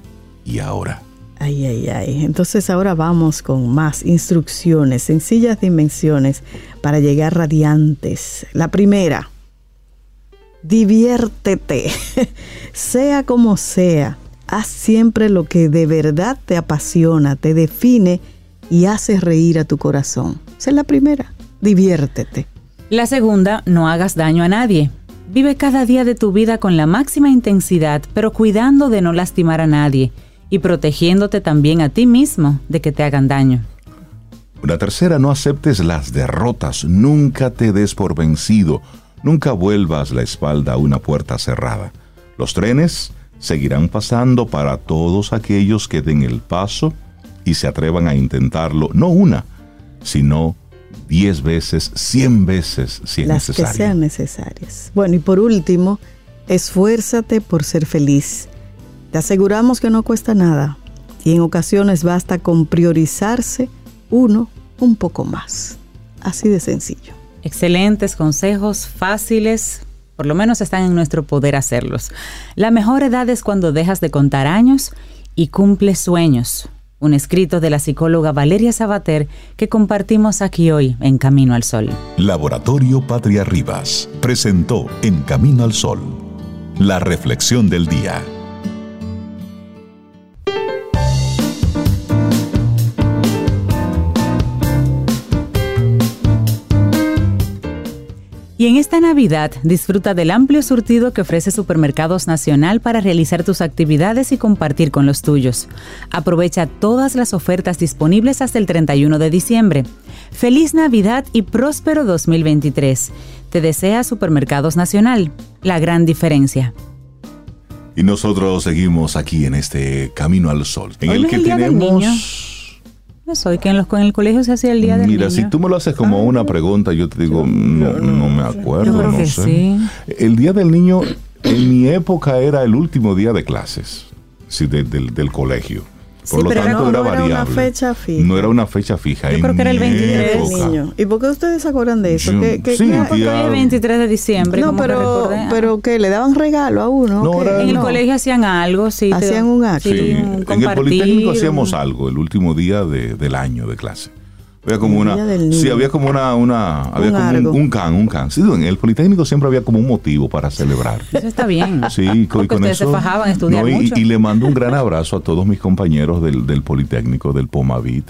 y ahora. Ay, ay, ay. Entonces ahora vamos con más instrucciones, sencillas dimensiones para llegar radiantes. La primera, diviértete, sea como sea. Haz siempre lo que de verdad te apasiona, te define y hace reír a tu corazón. Esa es la primera, diviértete. La segunda, no hagas daño a nadie. Vive cada día de tu vida con la máxima intensidad, pero cuidando de no lastimar a nadie y protegiéndote también a ti mismo de que te hagan daño. La tercera, no aceptes las derrotas, nunca te des por vencido, nunca vuelvas la espalda a una puerta cerrada. Los trenes seguirán pasando para todos aquellos que den el paso y se atrevan a intentarlo, no una, sino diez veces, cien veces si es Las que sean necesarias. Bueno, y por último, esfuérzate por ser feliz. Te aseguramos que no cuesta nada y en ocasiones basta con priorizarse uno un poco más. Así de sencillo. Excelentes consejos, fáciles, por lo menos están en nuestro poder hacerlos. La mejor edad es cuando dejas de contar años y cumples sueños un escrito de la psicóloga Valeria Sabater que compartimos aquí hoy en Camino al Sol. Laboratorio Patria Rivas presentó En Camino al Sol, la reflexión del día. Y en esta Navidad disfruta del amplio surtido que ofrece Supermercados Nacional para realizar tus actividades y compartir con los tuyos. Aprovecha todas las ofertas disponibles hasta el 31 de diciembre. Feliz Navidad y próspero 2023. Te desea Supermercados Nacional, la gran diferencia. Y nosotros seguimos aquí en este Camino al Sol, en el que tenemos no soy que en, los, en el colegio se hacía el día del Mira, si tú me lo haces como ah, una pregunta, yo te digo, no, no, me acuerdo. Yo no sé. El día del niño, en mi época, era el último día de clases sí, del colegio. Por lo tanto, no, era no variable. Era una fecha fija. No era una fecha fija. Yo creo que era el 23 del niño. ¿Y por qué ustedes se acuerdan de eso? ¿Qué, qué, sí, el 23 de diciembre. No, pero, que pero ¿qué? ¿Le daban regalo a uno? No, en el colegio hacían algo, sí. Hacían un acto. Sí, en el Politécnico hacíamos algo el último día de, del año de clase. Había como una. Sí, había como una. una había un como un, can, un can. Sí, en el Politécnico siempre había como un motivo para celebrar. Eso está bien. Sí, con, con ustedes se fajaban, estudiar y, mucho. Y, le mando un gran abrazo a todos mis compañeros del, del Politécnico, del Pomavit,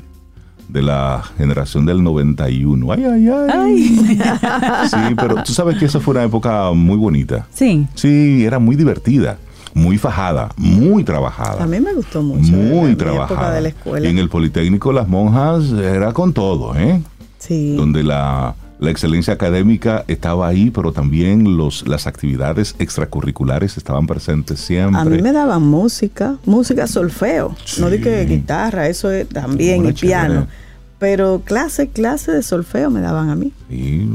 de la generación del 91. Ay, ay, ay, ay. Sí, pero tú sabes que esa fue una época muy bonita. Sí. Sí, era muy divertida muy fajada, muy trabajada. A mí me gustó mucho. Muy trabajada. De la escuela. Y en el Politécnico las monjas era con todo, ¿eh? Sí. Donde la, excelencia académica estaba ahí, pero también los, las actividades extracurriculares estaban presentes siempre. A mí me daban música, música solfeo, no di que guitarra, eso es también, y piano. Pero clase, clase de solfeo me daban a mí. Sí,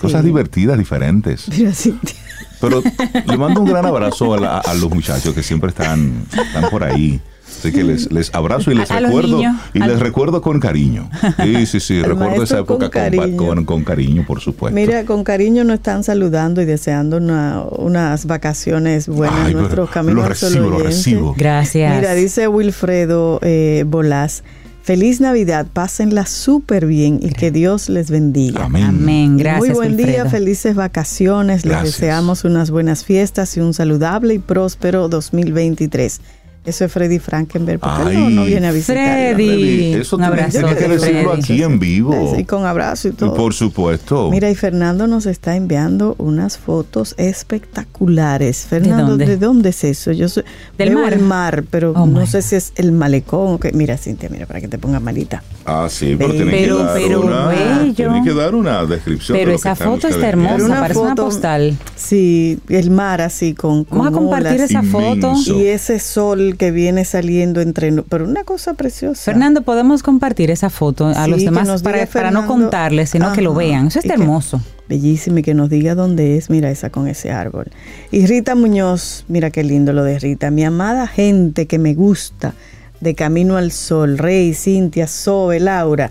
cosas divertidas, diferentes. Pero le mando un gran abrazo a, los muchachos que siempre están, están por ahí Así que les, les abrazo y les recuerdo y les recuerdo con cariño. Sí, sí, sí, recuerdo esa época con cariño. Con, cariño, por supuesto. Mira, con cariño nos están saludando y deseando unas vacaciones buenas en nuestros caminos. Lo recibo, lo recibo. Gracias. Mira, dice Wilfredo eh, Bolás. Feliz Navidad, pásenla súper bien y que Dios les bendiga. Amén. Gracias. Muy buen día, felices vacaciones. Les deseamos unas buenas fiestas y un saludable y próspero 2023. Eso es Freddy Frankenberg. ¿Por qué no, viene a visitar? Freddy. Eso un abrazo. Tiene que decirlo aquí en vivo. Sí, con abrazo y todo. Por supuesto. Mira, y Fernando nos está enviando unas fotos espectaculares. Fernando, ¿de dónde, es eso? Yo soy, Del mar. el mar, pero oh no sé si es el malecón. que Mira, Cintia, mira, para que te pongas malita. Ah, sí, pero tiene que dar una, tiene que dar una descripción. Pero esa foto está hermosa, una parece una postal. Sí, el mar así con, Vamos a compartir esa foto. Y ese sol que viene saliendo entre... Pero una cosa preciosa. Fernando, podemos compartir esa foto a los demás para, no contarles, sino que lo vean. Eso está hermoso. bellísimo y que nos diga dónde es, mira esa con ese árbol. Y Rita Muñoz, mira qué lindo lo de Rita, mi amada gente que me gusta, de Camino al Sol, Rey, Cintia, Sobe, Laura,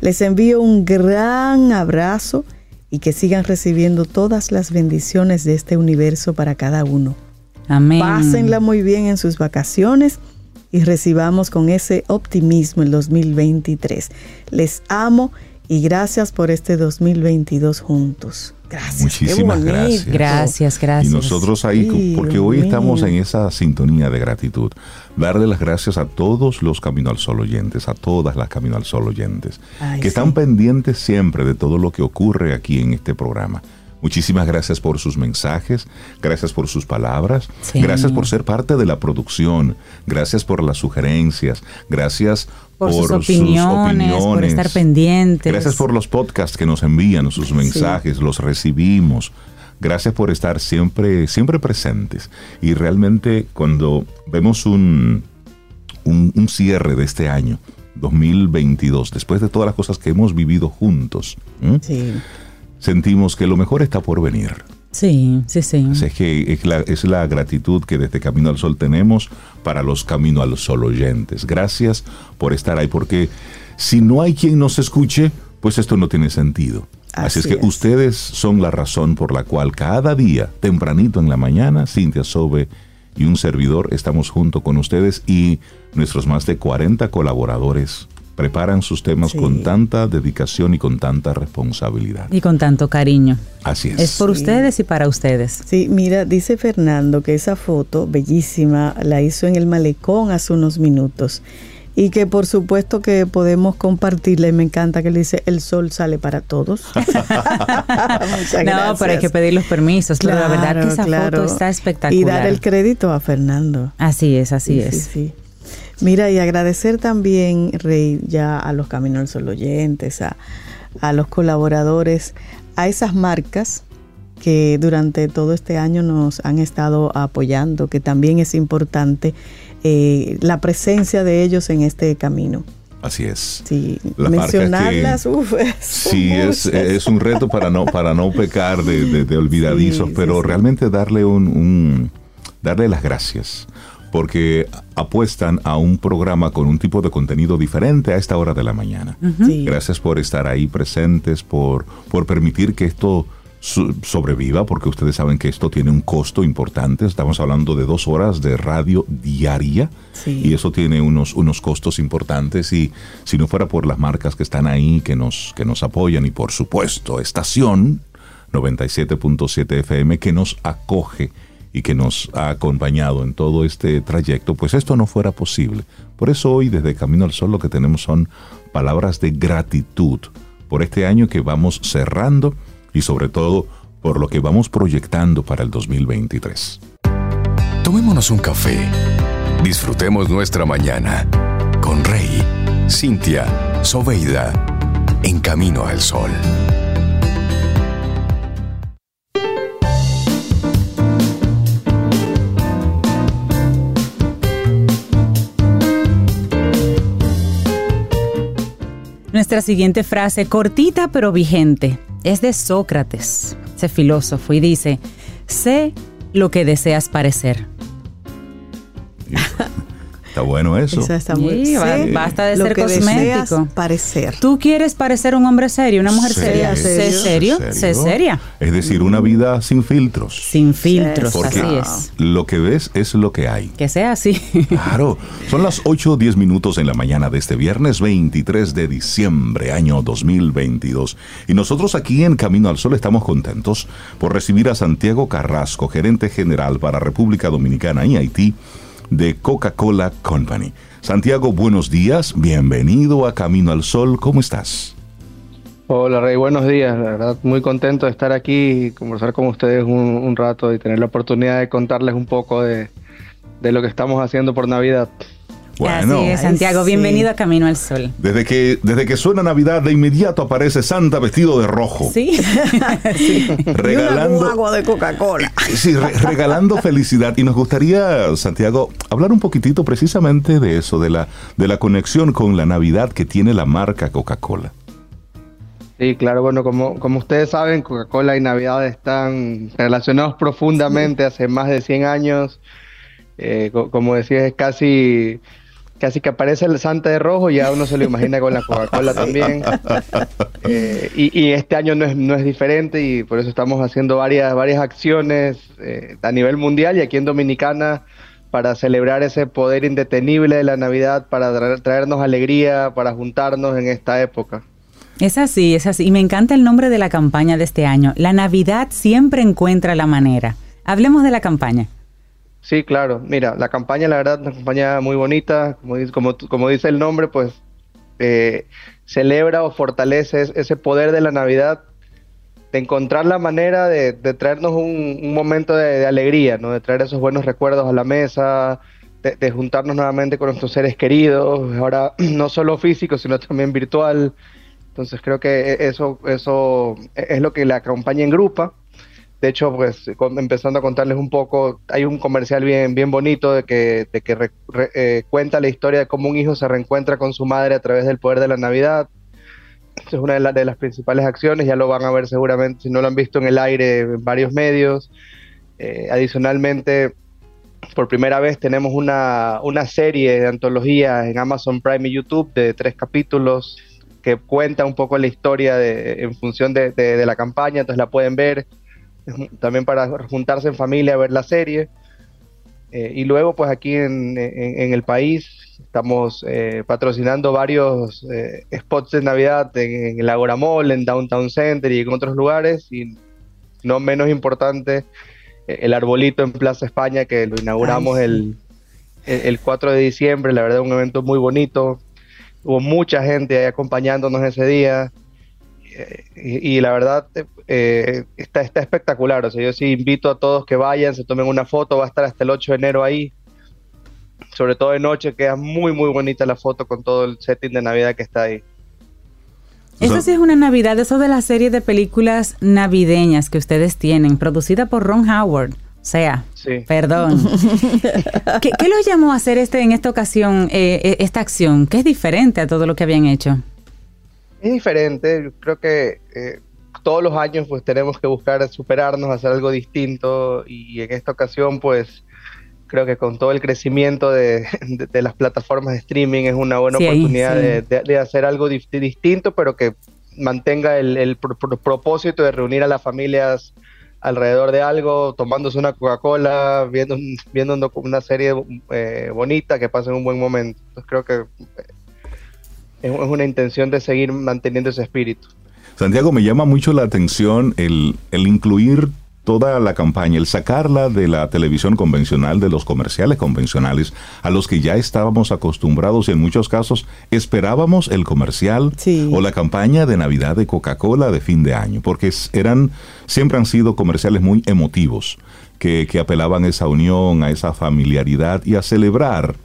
les envío un gran abrazo y que sigan recibiendo todas las bendiciones de este universo para cada uno. Amén. Pásenla muy bien en sus vacaciones y recibamos con ese optimismo el 2023. Les amo y gracias por este 2022 juntos. Gracias. Muchísimas gracias. Gracias, gracias. Y nosotros ahí, porque hoy estamos en esa sintonía de gratitud, darle las gracias a todos los Camino al Sol oyentes, a todas las Camino al Sol oyentes, que están pendientes siempre de todo lo que ocurre aquí en este programa. Muchísimas gracias por sus mensajes, gracias por sus palabras, gracias por ser parte de la producción, gracias por las sugerencias, gracias por, sus, opiniones, por estar pendientes. Gracias por los podcasts que nos envían, sus mensajes, los recibimos. Gracias por estar siempre, siempre presentes. Y realmente cuando vemos un, un, cierre de este año, 2022, después de todas las cosas que hemos vivido juntos, sí sentimos que lo mejor está por venir. Sí, sí, sí. es que es la, es la, gratitud que desde Camino al Sol tenemos para los Camino al Sol oyentes. Gracias por estar ahí, porque si no hay quien nos escuche, pues esto no tiene sentido. Así, es que ustedes son la razón por la cual cada día, tempranito en la mañana, Cintia Sobe y un servidor estamos junto con ustedes y nuestros más de 40 colaboradores preparan sus temas con tanta dedicación y con tanta responsabilidad. Y con tanto cariño. Así es. Es por ustedes y para ustedes. Sí, mira, dice Fernando que esa foto bellísima la hizo en el malecón hace unos minutos y que por supuesto que podemos compartirla y me encanta que le dice el sol sale para todos. Muchas no, pero hay que pedir los permisos, claro, la verdad que esa foto está espectacular. Y dar el crédito a Fernando. Así es, así es. Sí, sí. Mira, y agradecer también, Rey, ya a los Caminos del Sol oyentes, a, los colaboradores, a esas marcas que durante todo este año nos han estado apoyando, que también es importante eh, la presencia de ellos en este camino. Así es. Sí, mencionarlas, uff, sí, es, es, un reto para no, para no pecar de, de, olvidadizos, pero realmente darle un, darle las gracias porque apuestan a un programa con un tipo de contenido diferente a esta hora de la mañana. Gracias por estar ahí presentes, por, por permitir que esto sobreviva, porque ustedes saben que esto tiene un costo importante. Estamos hablando de dos horas de radio diaria y eso tiene unos, unos costos importantes. Y si no fuera por las marcas que están ahí, que nos, que nos apoyan y por supuesto, estación 97.7 FM que nos acoge y que nos ha acompañado en todo este trayecto, pues esto no fuera posible. Por eso hoy desde Camino al Sol lo que tenemos son palabras de gratitud por este año que vamos cerrando y sobre todo por lo que vamos proyectando para el 2023. Tomémonos un café. Disfrutemos nuestra mañana con Rey, Cintia, Soveida, en Camino al Sol. Nuestra siguiente frase, cortita pero vigente, es de Sócrates, ese filósofo, y dice, sé lo que deseas parecer. Está bueno eso. está muy sí, Basta de ser cosmético. parecer. Tú quieres parecer un hombre serio, una mujer seria. Sé serio. Sé seria. Es decir, una vida sin filtros. Sin filtros, así es. Lo que ves es lo que hay. Que sea así. Claro. Son las 8 o 10 minutos en la mañana de este viernes 23 de diciembre, año 2022. Y nosotros aquí en Camino al Sol estamos contentos por recibir a Santiago Carrasco, gerente general para República Dominicana y Haití de Coca-Cola Company. Santiago, buenos días, bienvenido a Camino al Sol, ¿cómo estás? Hola Rey, buenos días, la verdad muy contento de estar aquí y conversar con ustedes un, rato y tener la oportunidad de contarles un poco de, de lo que estamos haciendo por Navidad. Bueno, Así es, Santiago, bienvenido a Camino al Sol. Desde que, desde que suena Navidad, de inmediato aparece Santa vestido de rojo. Sí. Regalando agua de Coca-Cola. Sí, regalando felicidad. Y nos gustaría, Santiago, hablar un poquitito precisamente de eso, de la, de la conexión con la Navidad que tiene la marca Coca-Cola. Sí, claro, bueno, como, como ustedes saben, Coca-Cola y Navidad están relacionados profundamente hace más de 100 años. Eh, como decía, es casi casi que aparece el Santa de rojo y ya uno se lo imagina con la Coca-Cola también. Eh, y, este año no es, no es diferente y por eso estamos haciendo varias, varias acciones eh, a nivel mundial y aquí en Dominicana para celebrar ese poder indetenible de la Navidad, para traernos alegría, para juntarnos en esta época. Es así, es así. Y me encanta el nombre de la campaña de este año. La Navidad siempre encuentra la manera. Hablemos de la campaña. Sí, claro. Mira, la campaña, la verdad, una campaña muy bonita. Como, como, como dice el nombre, pues eh, celebra o fortalece ese poder de la Navidad, de encontrar la manera de, traernos un, momento de, alegría, ¿no? de traer esos buenos recuerdos a la mesa, de, juntarnos nuevamente con nuestros seres queridos, ahora no solo físico, sino también virtual. Entonces creo que e, eso, eso es lo que la campaña engrupa. De hecho, pues empezando a contarles un poco, hay un comercial bien, bien bonito de que, de que eh, cuenta la historia de cómo un hijo se reencuentra con su madre a través del poder de la Navidad. es una de, de, las principales acciones, ya lo van a ver seguramente, si no lo han visto en el aire en varios medios. Eh, adicionalmente, por primera vez tenemos una, una serie de antología en Amazon Prime y YouTube de tres capítulos que cuenta un poco la historia de, en función de, de la campaña, entonces la pueden ver también para juntarse en familia a ver la serie. Eh, y luego, pues aquí en, el país estamos eh, patrocinando varios eh, spots de Navidad en, el Agora Mall, en Downtown Center y en otros lugares. Y no menos importante, el arbolito en Plaza España, que lo inauguramos el, el 4 de diciembre. La verdad, un evento muy bonito. Hubo mucha gente ahí acompañándonos ese día y, la verdad eh, está, está espectacular. O sea, yo sí invito a todos que vayan, se tomen una foto, va a estar hasta el 8 de enero ahí. Sobre todo de noche, queda muy, muy bonita la foto con todo el setting de Navidad que está ahí. Eso sí es una Navidad, eso de la serie de películas navideñas que ustedes tienen, producida por Ron Howard. O sea, perdón. ¿Qué, ¿Qué, los llamó a hacer este en esta ocasión, eh, eh, esta acción? ¿Qué es diferente a todo lo que habían hecho? Es diferente. creo que eh, todos los años pues tenemos que buscar superarnos, hacer algo distinto y en esta ocasión pues creo que con todo el crecimiento de, las plataformas de streaming es una buena oportunidad De, hacer algo distinto, pero que mantenga el, propósito de reunir a las familias alrededor de algo, tomándose una Coca-Cola, viendo, viendo una serie eh, bonita, que pasen un buen momento. Entonces creo que es, una intención de seguir manteniendo ese espíritu. Santiago, me llama mucho la atención el, el incluir toda la campaña, el sacarla de la televisión convencional, de los comerciales convencionales, a los que ya estábamos acostumbrados y en muchos casos esperábamos el comercial o la campaña de Navidad de Coca-Cola de fin de año, porque eran, siempre han sido comerciales muy emotivos, que, que apelaban a esa unión, a esa familiaridad y a celebrar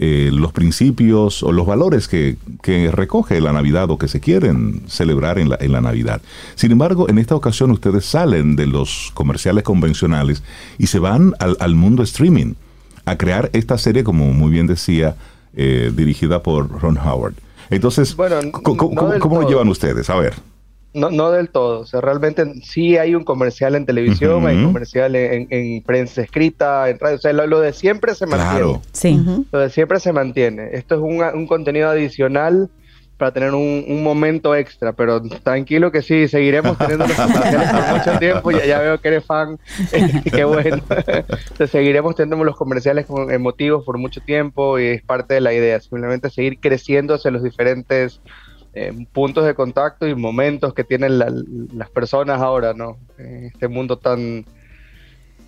eh, los principios o los valores que, recoge la Navidad o que se quieren celebrar en la, en la Navidad. Sin embargo, en esta ocasión ustedes salen de los comerciales convencionales y se van al, mundo streaming a crear esta serie, como muy bien decía, eh, dirigida por Ron Howard. Entonces, ¿cómo, lo llevan ustedes? A ver. No, no del todo. O sea, realmente sí hay un comercial en televisión, hay comercial en, prensa escrita, en radio. O sea, lo, de siempre se mantiene. Claro. Sí. Lo de siempre se mantiene. Esto es un, un contenido adicional para tener un, momento extra, pero tranquilo que sí, seguiremos teniendo los comerciales por mucho tiempo, ya, ya veo que eres fan, qué bueno, seguiremos teniendo los comerciales emotivos por mucho tiempo y es parte de la idea, simplemente seguir creciendo hacia los diferentes eh, puntos de contacto y momentos que tienen las personas ahora, ¿no? En este mundo tan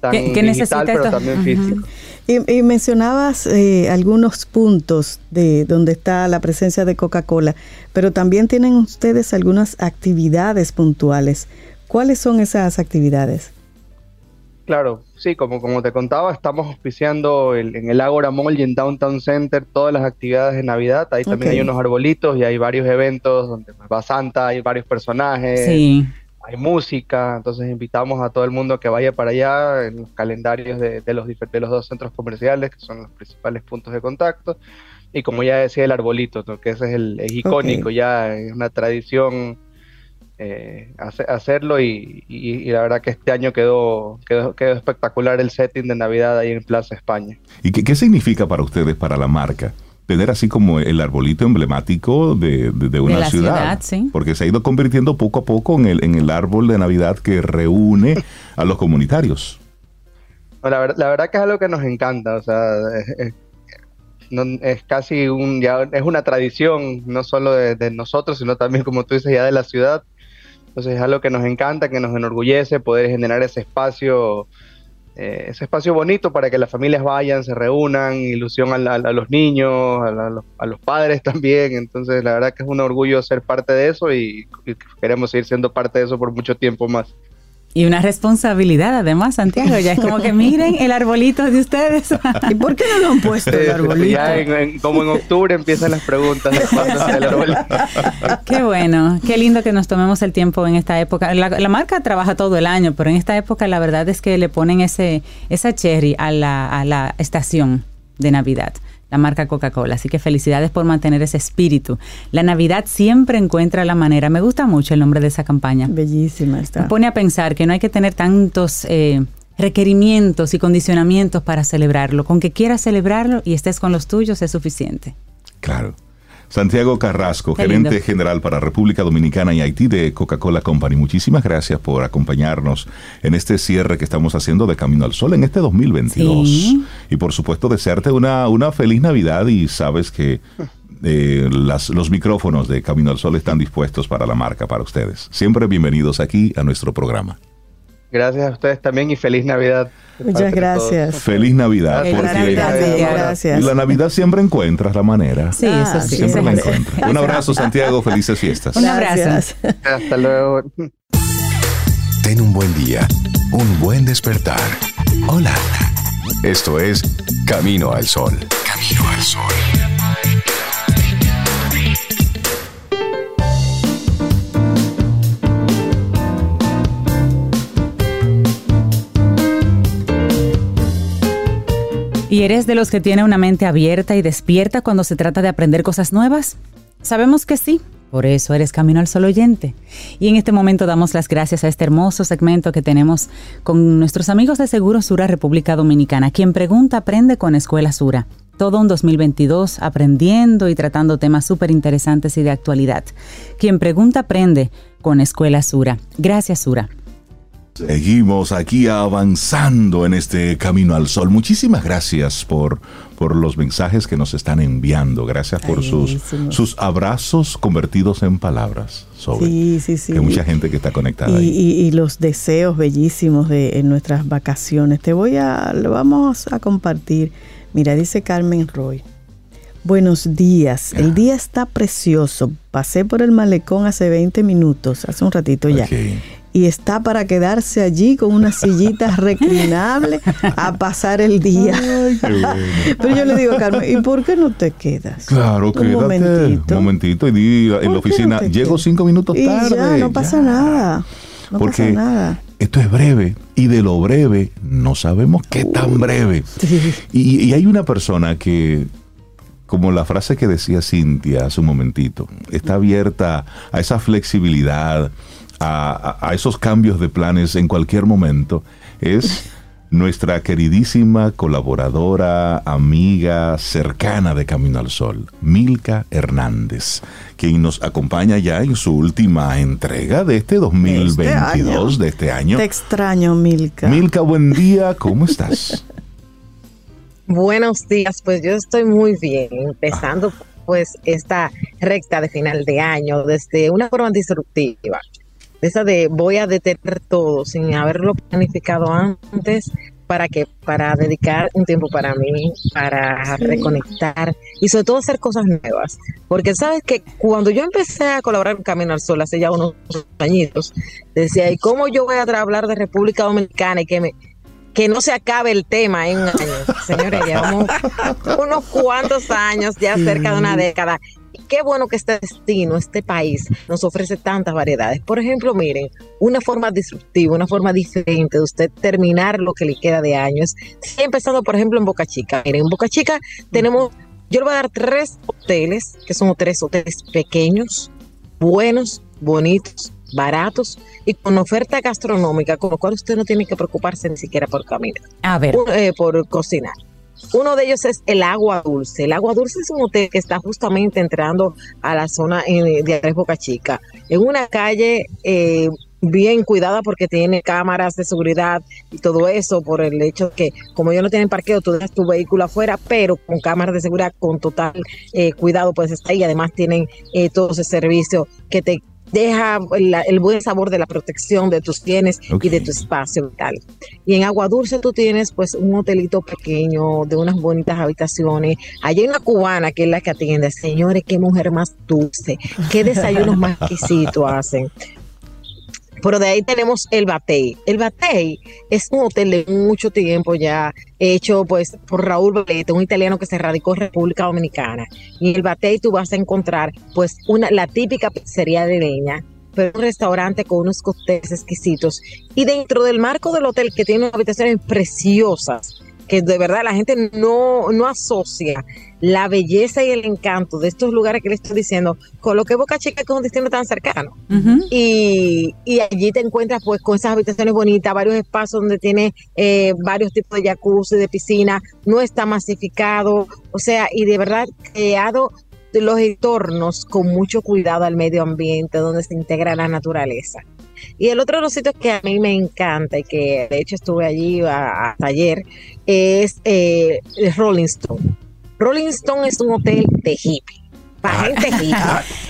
tan digital, pero también físico. Y, mencionabas eh, algunos puntos de donde está la presencia de Coca-Cola, pero también tienen ustedes algunas actividades puntuales. ¿Cuáles son esas actividades? Claro, sí, como, como te contaba, estamos auspiciando en el Agora Mall y en Downtown Center todas las actividades de Navidad. Ahí también hay unos arbolitos y hay varios eventos donde va Santa, hay varios personajes. Sí hay música, entonces invitamos a todo el mundo que vaya para allá en los calendarios de, los, de los dos centros comerciales, que son los principales puntos de contacto. Y como ya decía, el arbolito, que ese es el icónico, ya es una tradición eh, hacerlo y, la verdad que este año quedó, quedó, quedó, espectacular el setting de Navidad ahí en Plaza España. ¿Y qué, qué significa para ustedes, para la marca? tener así como el arbolito emblemático de, una ciudad. Porque se ha ido convirtiendo poco a poco en el, en el árbol de Navidad que reúne a los comunitarios. la, verdad que es algo que nos encanta, o sea, es, casi un, ya es una tradición, no solo de, de, nosotros, sino también, como tú dices, ya de la ciudad. Entonces es algo que nos encanta, que nos enorgullece poder generar ese espacio eh, ese espacio bonito para que las familias vayan, se reúnan, ilusión a, los niños, a, los, padres también. Entonces, la verdad que es un orgullo ser parte de eso y queremos seguir siendo parte de eso por mucho tiempo más. Y una responsabilidad además, Santiago, ya es como que miren el arbolito de ustedes. ¿Y por qué no lo han puesto el arbolito? Ya como en octubre empiezan las preguntas de cuándo el arbolito. Qué bueno, qué lindo que nos tomemos el tiempo en esta época. La, marca trabaja todo el año, pero en esta época la verdad es que le ponen ese esa cherry a la, a la estación de Navidad la marca Coca-Cola. Así que felicidades por mantener ese espíritu. La Navidad siempre encuentra la manera. Me gusta mucho el nombre de esa campaña. Bellísima está. Me pone a pensar que no hay que tener tantos eh, requerimientos y condicionamientos para celebrarlo. Con que quieras celebrarlo y estés con los tuyos es suficiente. Claro. Santiago Carrasco, gerente general para República Dominicana y Haití de Coca-Cola Company. Muchísimas gracias por acompañarnos en este cierre que estamos haciendo de Camino al Sol en este 2022. Y por supuesto desearte una, una feliz Navidad y sabes que eh, los micrófonos de Camino al Sol están dispuestos para la marca, para ustedes. Siempre bienvenidos aquí a nuestro programa. Gracias a ustedes también y feliz Navidad. Muchas gracias. Feliz Navidad. porque gracias. Y la Navidad siempre encuentras la manera. Sí, eso sí. Siempre la encuentras. Un abrazo, Santiago. Felices fiestas. Un abrazo. Hasta luego. Ten un buen día. Un buen despertar. Hola. Esto es Camino al Sol. Camino al Sol. ¿Y eres de los que tiene una mente abierta y despierta cuando se trata de aprender cosas nuevas? Sabemos que sí. Por eso eres Camino al Sol oyente. Y en este momento damos las gracias a este hermoso segmento que tenemos con nuestros amigos de Seguro Sura República Dominicana. Quien pregunta aprende con Escuela Sura. Todo un 2022 aprendiendo y tratando temas súper interesantes y de actualidad. Quien pregunta aprende con Escuela Sura. Gracias Sura. Seguimos aquí avanzando en este camino al sol. Muchísimas gracias por, por los mensajes que nos están enviando. Gracias por sus, sus abrazos convertidos en palabras. Sobre sí, sí, sí. Que mucha gente que está conectada. Y, y, los deseos bellísimos de en nuestras vacaciones. Te voy a, lo vamos a compartir. Mira, dice Carmen Roy. Buenos días. El día está precioso. Pasé por el malecón hace 20 minutos, hace un ratito ya y está para quedarse allí con una sillita reclinable a pasar el día. Pero yo le digo, Carmen, ¿y por qué no te quedas? Claro, un quédate momentito. un momentito y di en la oficina, llego cinco minutos tarde. Ya, no pasa nada. No Porque pasa nada. Esto es breve y de lo breve no sabemos qué tan breve. Y, y hay una persona que como la frase que decía Cintia hace un momentito, está abierta a esa flexibilidad, a, esos cambios de planes en cualquier momento, es nuestra queridísima colaboradora, amiga, cercana de Camino al Sol, Milka Hernández, quien nos acompaña ya en su última entrega de este 2022, de este año. Te extraño, Milka. Milka, buen día, ¿cómo estás? Buenos días, pues yo estoy muy bien, empezando pues esta recta de final de año desde una forma disruptiva esa de voy a detener todo sin haberlo planificado antes para que para dedicar un tiempo para mí, para reconectar y sobre todo hacer cosas nuevas. Porque sabes que cuando yo empecé a colaborar en Camino al Sol hace ya unos añitos, decía, ¿y cómo yo voy a hablar de República Dominicana y que me que no se acabe el tema en un año. Señores, llevamos unos cuantos años, ya cerca de una década, qué bueno que este destino, este país, nos ofrece tantas variedades. Por ejemplo, miren, una forma disruptiva, una forma diferente de usted terminar lo que le queda de años. Empezando, por ejemplo, en Boca Chica. Miren, en Boca Chica tenemos, yo le voy a dar tres hoteles, que son tres hoteles pequeños, buenos, bonitos, baratos y con oferta gastronómica, con lo cual usted no tiene que preocuparse ni siquiera por caminar. A ver. Eh, por cocinar. Uno de ellos es el Agua Dulce. El Agua Dulce es un hotel que está justamente entrando a la zona de Boca Chica, en una calle eh, bien cuidada porque tiene cámaras de seguridad y todo eso por el hecho que como ellos no tienen parqueo, tú dejas tu vehículo afuera, pero con cámaras de seguridad con total eh, cuidado pues está ahí. Además tienen eh, todo ese servicio que te deja el, buen sabor de la protección de tus bienes y de tu espacio vital. Y en Agua Dulce tú tienes pues un hotelito pequeño de unas bonitas habitaciones. Allí hay una cubana que es la que atiende. Señores, qué mujer más dulce, qué desayunos más exquisitos hacen. Pero de ahí tenemos el Batey. El Batey es un hotel de mucho tiempo ya hecho pues por Raúl Valete, un italiano que se radicó en República Dominicana. Y en el Batey tú vas a encontrar pues una, la típica pizzería de leña, pero un restaurante con unos cócteles exquisitos. Y dentro del marco del hotel que tiene habitaciones preciosas, que de verdad la gente no, no asocia la belleza y el encanto de estos lugares que le estoy diciendo con lo que Boca Chica que es un destino tan cercano. y, allí te encuentras pues con esas habitaciones bonitas, varios espacios donde tiene eh, varios tipos de jacuzzi, de piscina, no está masificado, o sea, y de verdad creado los entornos con mucho cuidado al medio ambiente, donde se integra la naturaleza. Y el otro de los sitios que a mí me encanta y que de hecho estuve allí hasta ayer es eh, Rolling Stone. Rolling Stone es un hotel de hippie. Para ah. gente hippie.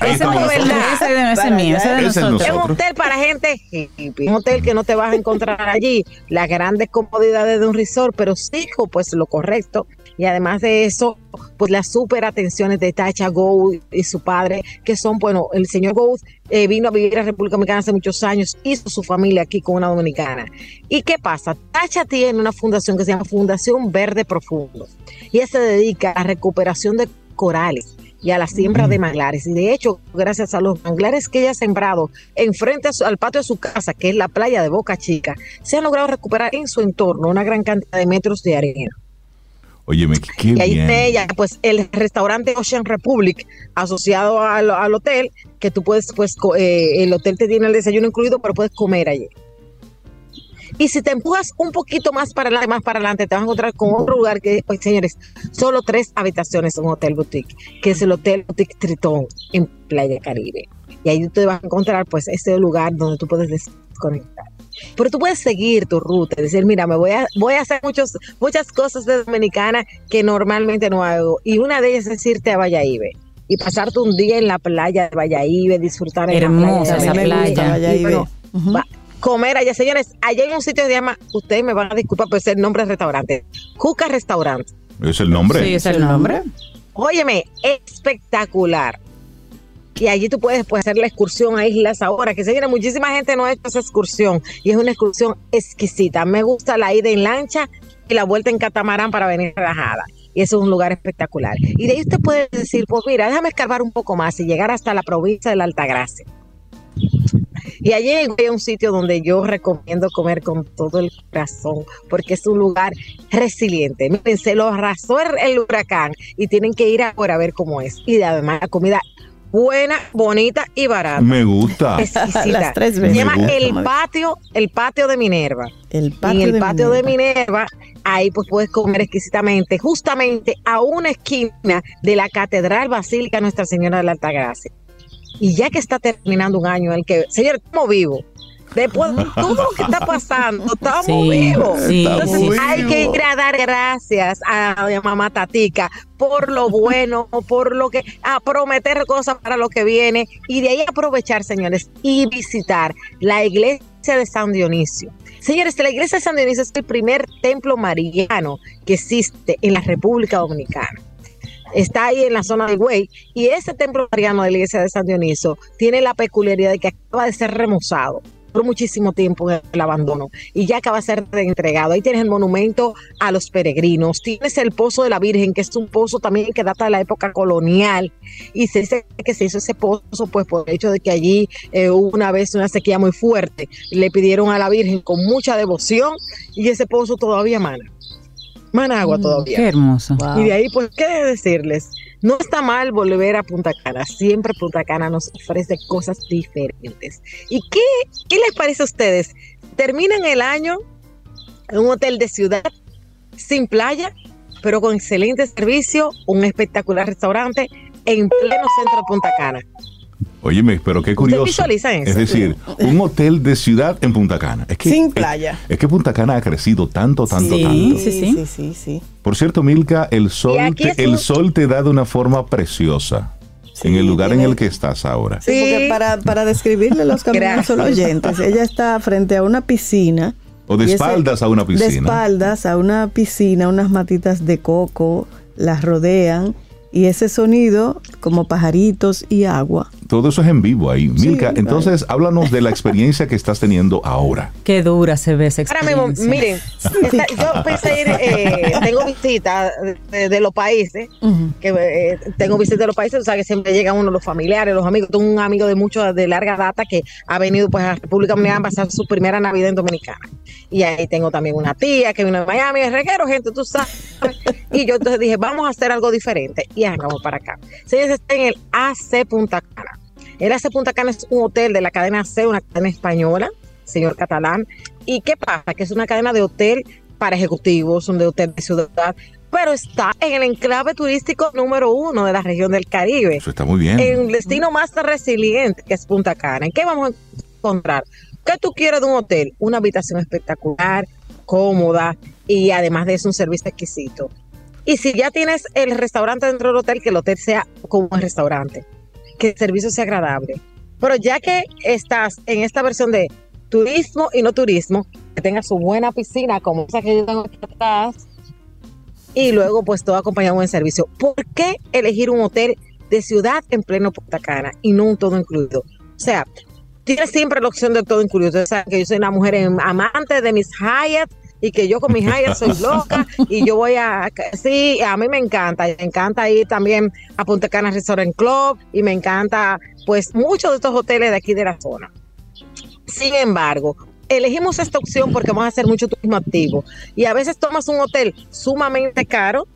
Ese no es verdad. Ese es mío, ese es de Es un hotel para gente hippie. Un hotel que no te vas a encontrar allí las grandes comodidades de un resort, pero sí, pues lo correcto y además de eso, pues las super atenciones de Tacha Gould y su padre, que son, bueno, el señor Gould eh, vino a vivir a República Dominicana hace muchos años, hizo su familia aquí con una dominicana. ¿Y qué pasa? Tacha tiene una fundación que se llama Fundación Verde Profundo y ella se dedica a la recuperación de corales y a la siembra de manglares. Y de hecho, gracias a los manglares que ella ha sembrado enfrente al patio de su casa, que es la playa de Boca Chica, se han logrado recuperar en su entorno una gran cantidad de metros de arena. Oye, qué y ahí ella, pues el restaurante Ocean Republic asociado al, hotel, que tú puedes, pues eh, el hotel te tiene el desayuno incluido, pero puedes comer allí. Y si te empujas un poquito más para adelante, más para adelante, te vas a encontrar con otro lugar que, pues, señores, solo tres habitaciones en un hotel boutique, que es el Hotel Boutique Tritón en Playa Caribe. Y ahí te vas a encontrar, pues, ese lugar donde tú puedes desconectar. Pero tú puedes seguir tu ruta, decir, mira, me voy a, voy a hacer muchos, muchas cosas de Dominicana que normalmente no hago. Y una de ellas es irte a Valladolid y pasarte un día en la playa de Valladolid, disfrutar en la playa. esa playa. comer allá, señores, allá hay un sitio que se llama, ustedes me van a disculpar por ser el nombre del restaurante, Juca Restaurant. ¿Es el nombre? Sí, es el nombre. Óyeme, espectacular y allí tú puedes, pues, hacer la excursión a Islas ahora, que se viene muchísima gente no ha hecho esa excursión y es una excursión exquisita. Me gusta la ida en lancha y la vuelta en catamarán para venir relajada. Y eso es un lugar espectacular. Y de ahí usted puede decir, pues mira, déjame escarbar un poco más y llegar hasta la provincia de la Altagracia. Y allí hay un sitio donde yo recomiendo comer con todo el corazón, porque es un lugar resiliente. Miren, se lo arrasó el, huracán y tienen que ir ahora a ver cómo es. Y además la comida buena, bonita y barata. Me gusta. Las tres veces. Se llama el patio, el patio de Minerva. El patio en el de patio Minerva. de Minerva, ahí pues puedes comer exquisitamente, justamente a una esquina de la Catedral Basílica Nuestra Señora de la Altagracia. Y ya que está terminando un año, el que, señor, estamos vivos. Después de todo lo que está pasando, estamos Sí, vivos. sí, Entonces sí. hay que ir a dar gracias a, a mamá Tatica por lo bueno, por lo que, a prometer cosas para lo que viene y de ahí aprovechar, señores, y visitar la iglesia de San Dionisio. Señores, la iglesia de San Dionisio es el primer templo mariano que existe en la República Dominicana. Está ahí en la zona de Güey y ese templo mariano de la iglesia de San Dionisio tiene la peculiaridad de que acaba de ser remozado por muchísimo tiempo en el abandono y ya acaba de ser entregado. Ahí tienes el monumento a los peregrinos, tienes el pozo de la Virgen, que es un pozo también que data de la época colonial y se dice que se hizo ese pozo pues por el hecho de que allí eh, hubo una vez una sequía muy fuerte, le pidieron a la Virgen con mucha devoción y ese pozo todavía mana. Mana agua todavía. Qué hermoso. Wow. Y de ahí, pues, ¿qué decirles? No está mal volver a Punta Cana. Siempre Punta Cana nos ofrece cosas diferentes. ¿Y qué, qué les parece a ustedes? Terminan el año en un hotel de ciudad, sin playa, pero con excelente servicio, un espectacular restaurante en pleno centro de Punta Cana. Óyeme, pero qué curioso. visualizan eso? Es decir, un hotel de ciudad en Punta Cana. Es que, Sin playa. Es, que Punta Cana ha crecido tanto, tanto, Sí. tanto. Sí, sí. sí, sí, sí. Por cierto, Milka, el sol, te, el un- sol te da de una forma preciosa Sí, en el lugar en el que estás ahora. Sí, Sí. porque para, para describirle los caminos los oyentes, ella está frente a una piscina. O de ese- espaldas a una De piscina. espaldas a una piscina, unas matitas de coco las rodean y ese sonido como pajaritos y agua. Todo eso es en vivo ahí. Milka, entonces háblanos de la experiencia que estás teniendo ahora. Qué dura se ve esa Ahora mismo, experiencia. miren, esta- yo pensé ir, eh, tengo visitas de, de los países, que eh, tengo visitas de los países, o sea que siempre llegan uno los familiares, los amigos. Tengo un amigo de mucho de larga data que ha venido pues a República Dominicana a pasar su primera Navidad en Dominicana. Y ahí tengo también una tía que vino de Miami, es reguero, gente, tú sabes. Y yo entonces dije, vamos a hacer algo diferente. Y arrancamos para acá. Señores, está en el AC Punta Cana. El AC Punta Cana es un hotel de la cadena C, una cadena española, señor catalán. ¿Y qué pasa? Que es una cadena de hotel para ejecutivos, un de hotel de ciudad, pero está en el enclave turístico número uno de la región del Caribe Eso está muy bien. en el destino más resiliente que es Punta Cana. ¿En qué vamos a encontrar? ¿Qué tú quieres de un hotel? Una habitación espectacular, cómoda y además de eso un servicio exquisito. Y si ya tienes el restaurante dentro del hotel, que el hotel sea como un restaurante, que el servicio sea agradable. Pero ya que estás en esta versión de turismo y no turismo, que tenga su buena piscina como esa que yo tengo atrás, y luego pues todo acompañado buen servicio. ¿Por qué elegir un hotel de ciudad en pleno Punta Cana y no un todo incluido? O sea, tienes siempre la opción de todo incluido. Ustedes saben que yo soy una mujer amante de mis Hyatt y que yo con mis Hyatt soy loca y yo voy a... Sí, a mí me encanta. Me encanta ir también a Punta Cana Restaurant Club y me encanta pues muchos de estos hoteles de aquí de la zona. Sin embargo, elegimos esta opción porque vamos a hacer mucho turismo activo. Y a veces tomas un hotel sumamente caro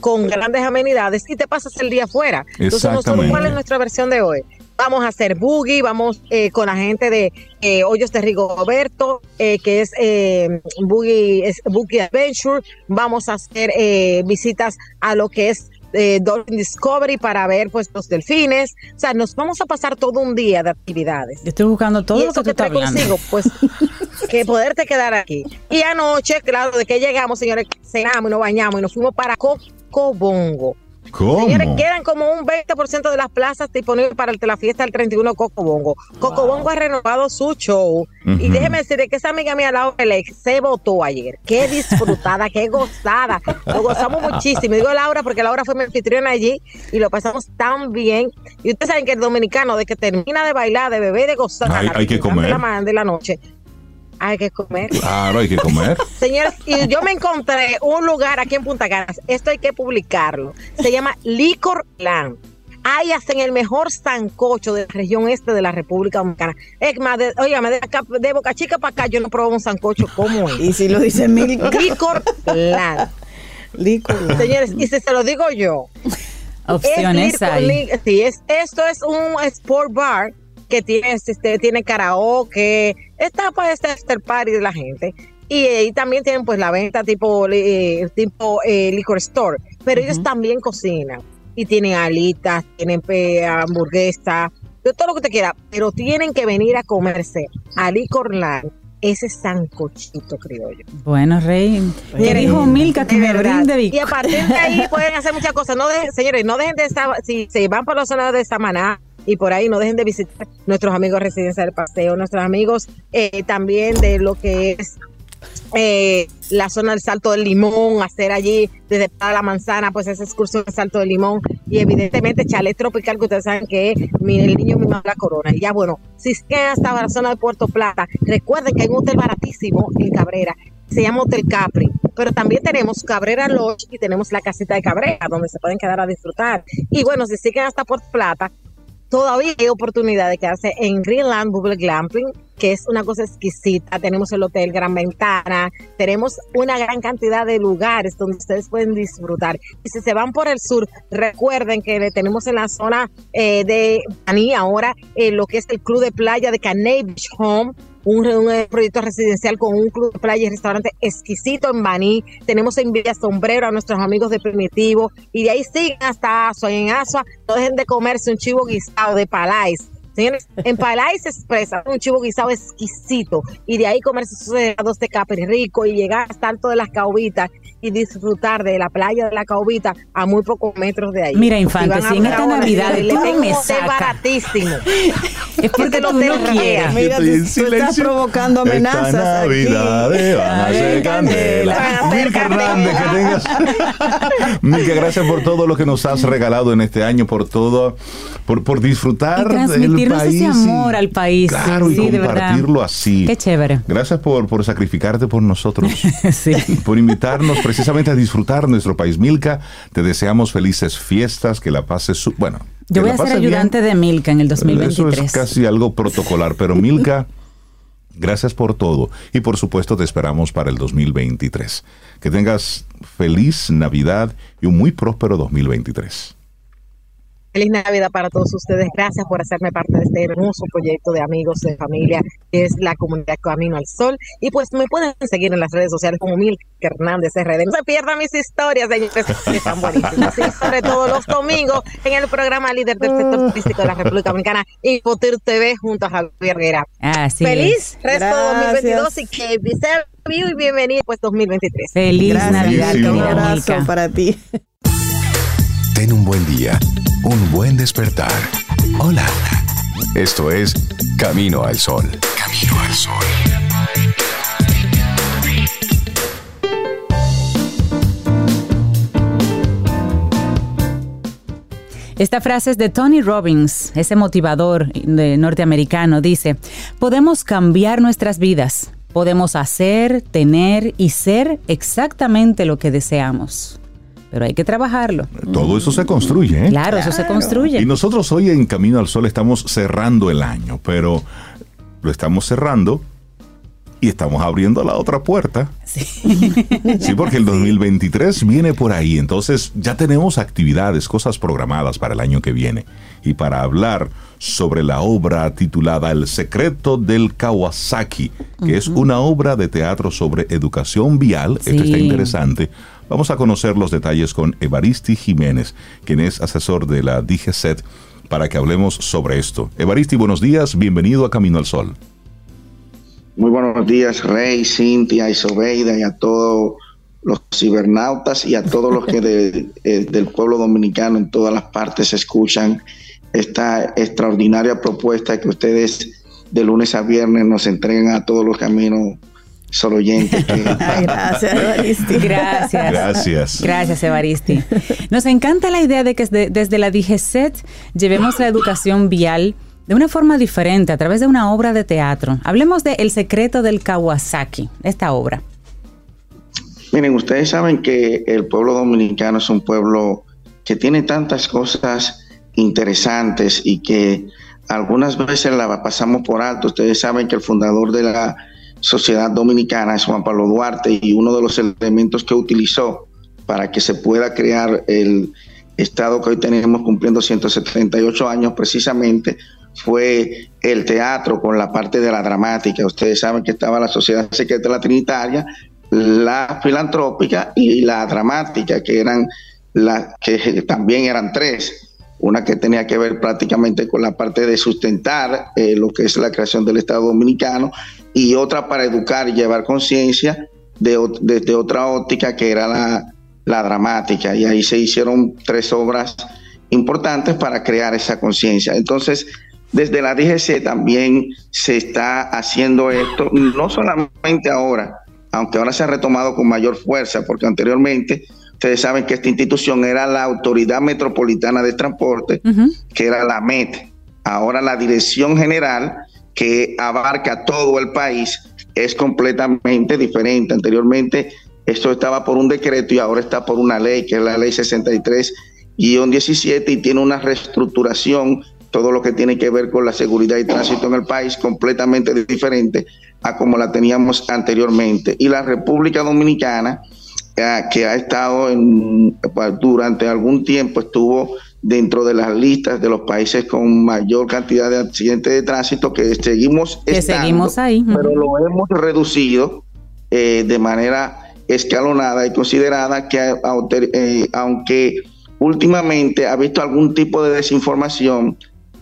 con grandes amenidades y te pasas el día afuera. Entonces, nosotros. ¿cuál es nuestra versión de hoy? Vamos a hacer boogie, vamos eh, con la gente de eh, Hoyos de Rigoberto, eh, que es eh, boogie, es Boogie Adventure. Vamos a hacer eh, visitas a lo que es eh, Dolphin Discovery para ver pues los delfines. O sea, nos vamos a pasar todo un día de actividades. Yo estoy buscando todo lo que tú que estás trae hablando. consigo, pues que poderte quedar aquí. Y anoche, claro, de que llegamos, señores, cenamos y nos bañamos y nos fuimos para Cocobongo. ¿Cómo? Señores, quedan como un 20% de las plazas disponibles para la fiesta del 31 de Cocobongo. Cocobongo ha renovado su show. Y déjeme decirle que esa amiga mía, Laura Lex, se votó ayer. Qué disfrutada, qué gozada. Lo gozamos muchísimo. Y Digo Laura porque Laura fue mi anfitriona allí y lo pasamos tan bien. Y ustedes saben que el dominicano, de que termina de bailar, de beber, de gozar, Hay- hay que de comer. la, ma- de la noche, hay que comer. Claro, hay que comer. Señores, y yo me encontré un lugar aquí en Punta Cana, esto hay que publicarlo, se llama Licor Land. Ahí hacen el mejor sancocho de la región este de la República Dominicana. Es más, de, de, acá, de Boca Chica para acá yo no probé un sancocho como es. Y si lo dice mil. Licor claro. Licor Señores, y si se lo digo yo. Opciones ahí. sí, es, esto es un sport bar que tiene, este, tiene karaoke, está para este after party de la gente. Y, ahí también tienen pues la venta tipo, eh, tipo eh, liquor store, pero ellos también cocinan y tienen alitas, tienen eh, hamburguesa, todo lo que te quiera, pero tienen que venir a comerse a Licorland ese sancochito criollo. Bueno, Rey, me dijo Milka que me brinde Y a partir de ahí pueden hacer muchas cosas. No dejen, señores, no dejen de estar, si se van por la zona de Samaná, y por ahí no dejen de visitar nuestros amigos Residencia del Paseo, nuestros amigos eh, también de lo que es eh, la zona del Salto del Limón, hacer allí desde la manzana, pues esa excursión del Salto del Limón y evidentemente chalet tropical que ustedes saben que es el niño mismo la corona. Y ya bueno, si que hasta la zona de Puerto Plata, recuerden que hay un hotel baratísimo en Cabrera, se llama Hotel Capri, pero también tenemos Cabrera Lodge y tenemos la casita de Cabrera, donde se pueden quedar a disfrutar. Y bueno, si siguen hasta Puerto Plata, todavía hay oportunidad de quedarse en Greenland Bubble Glamping, que es una cosa exquisita. Tenemos el hotel Gran Ventana, tenemos una gran cantidad de lugares donde ustedes pueden disfrutar. Y si se van por el sur, recuerden que tenemos en la zona eh, de Baní ahora eh, lo que es el club de playa de Caney Beach Home un, eh, proyecto residencial con un club playa y restaurante exquisito en Baní. Tenemos en Villa Sombrero a nuestros amigos de Primitivo y de ahí siguen hasta Asua. en Asua no dejen de comerse un chivo guisado de Palais en Palais expresa un chivo guisado exquisito y de ahí comerse sus helados de capri rico y llegar hasta alto de las caubitas y disfrutar de la playa de la caubita a muy pocos metros de ahí. Mira, Infante, si en esta Navidad tú me sacas. baratísimo. es porque tú no quieres. Mira, tú, tú, estás provocando amenazas esta Navidad van a ser candela. Milka Hernández, que tengas... Milka, gracias por todo lo que nos has regalado en este año, por todo, por, por disfrutar del ese amor al país. Claro, y compartirlo así. Qué chévere. Gracias por, por sacrificarte por nosotros. sí. Por invitarnos precisamente a disfrutar nuestro país. Milka, te deseamos felices fiestas, que la pases... Su bueno, yo voy a ser ayudante de Milka en el 2023. Eso es casi algo protocolar, pero Milka... Gracias por todo y por supuesto te esperamos para el 2023. Que tengas feliz Navidad y un muy próspero 2023. Feliz Navidad para todos ustedes. Gracias por hacerme parte de este hermoso proyecto de amigos, de familia, que es la comunidad Camino al Sol. Y pues me pueden seguir en las redes sociales como Mil Hernández RD. No se pierdan mis historias, señores, que están buenísimas. Y sobre todo los domingos en el programa líder del sector turístico de la República Dominicana, Infotir TV, junto a Javier Guerra. Feliz resto de 2022 y que sea y bienvenido pues 2023. Feliz Navidad, un abrazo para ti. Ten un buen día, un buen despertar. Hola. Esto es Camino al Sol. Camino al Sol. Esta frase es de Tony Robbins, ese motivador norteamericano. Dice, podemos cambiar nuestras vidas, podemos hacer, tener y ser exactamente lo que deseamos pero hay que trabajarlo. Todo eso se construye. ¿eh? Claro, eso se construye. Y nosotros hoy en Camino al Sol estamos cerrando el año, pero lo estamos cerrando y estamos abriendo la otra puerta. Sí. sí, porque el 2023 viene por ahí, entonces ya tenemos actividades, cosas programadas para el año que viene. Y para hablar sobre la obra titulada El secreto del Kawasaki, que es una obra de teatro sobre educación vial, esto está interesante, Vamos a conocer los detalles con Evaristi Jiménez, quien es asesor de la DGCET, para que hablemos sobre esto. Evaristi, buenos días, bienvenido a Camino al Sol. Muy buenos días, Rey, Cintia y Sobeida y a todos los cibernautas y a todos los que eh, del pueblo dominicano en todas las partes escuchan esta extraordinaria propuesta que ustedes de lunes a viernes nos entregan a todos los caminos solo oyente. gracias, Evaristi. Gracias. Gracias. Gracias, Evaristi. Nos encanta la idea de que desde, la DGCET llevemos la educación vial de una forma diferente, a través de una obra de teatro. Hablemos de El secreto del Kawasaki, esta obra. Miren, ustedes saben que el pueblo dominicano es un pueblo que tiene tantas cosas interesantes y que algunas veces la pasamos por alto. Ustedes saben que el fundador de la sociedad dominicana es Juan Pablo Duarte y uno de los elementos que utilizó para que se pueda crear el Estado que hoy tenemos cumpliendo 178 años precisamente fue el teatro con la parte de la dramática. Ustedes saben que estaba la Sociedad Secreta la Trinitaria, la filantrópica y la dramática, que eran las que también eran tres. Una que tenía que ver prácticamente con la parte de sustentar eh, lo que es la creación del Estado Dominicano y otra para educar y llevar conciencia desde otra óptica que era la, la dramática. Y ahí se hicieron tres obras importantes para crear esa conciencia. Entonces, desde la DGC también se está haciendo esto, no solamente ahora, aunque ahora se ha retomado con mayor fuerza, porque anteriormente ustedes saben que esta institución era la Autoridad Metropolitana de Transporte, que era la MET. Ahora la Dirección General, que abarca todo el país, es completamente diferente. Anteriormente esto estaba por un decreto y ahora está por una ley, que es la ley 63-17, y tiene una reestructuración todo lo que tiene que ver con la seguridad y tránsito en el país completamente diferente a como la teníamos anteriormente. Y la República Dominicana, eh, que ha estado en, pues, durante algún tiempo, estuvo dentro de las listas de los países con mayor cantidad de accidentes de tránsito que seguimos que seguimos ahí pero lo hemos reducido eh, de manera escalonada y considerada que eh, aunque últimamente ha visto algún tipo de desinformación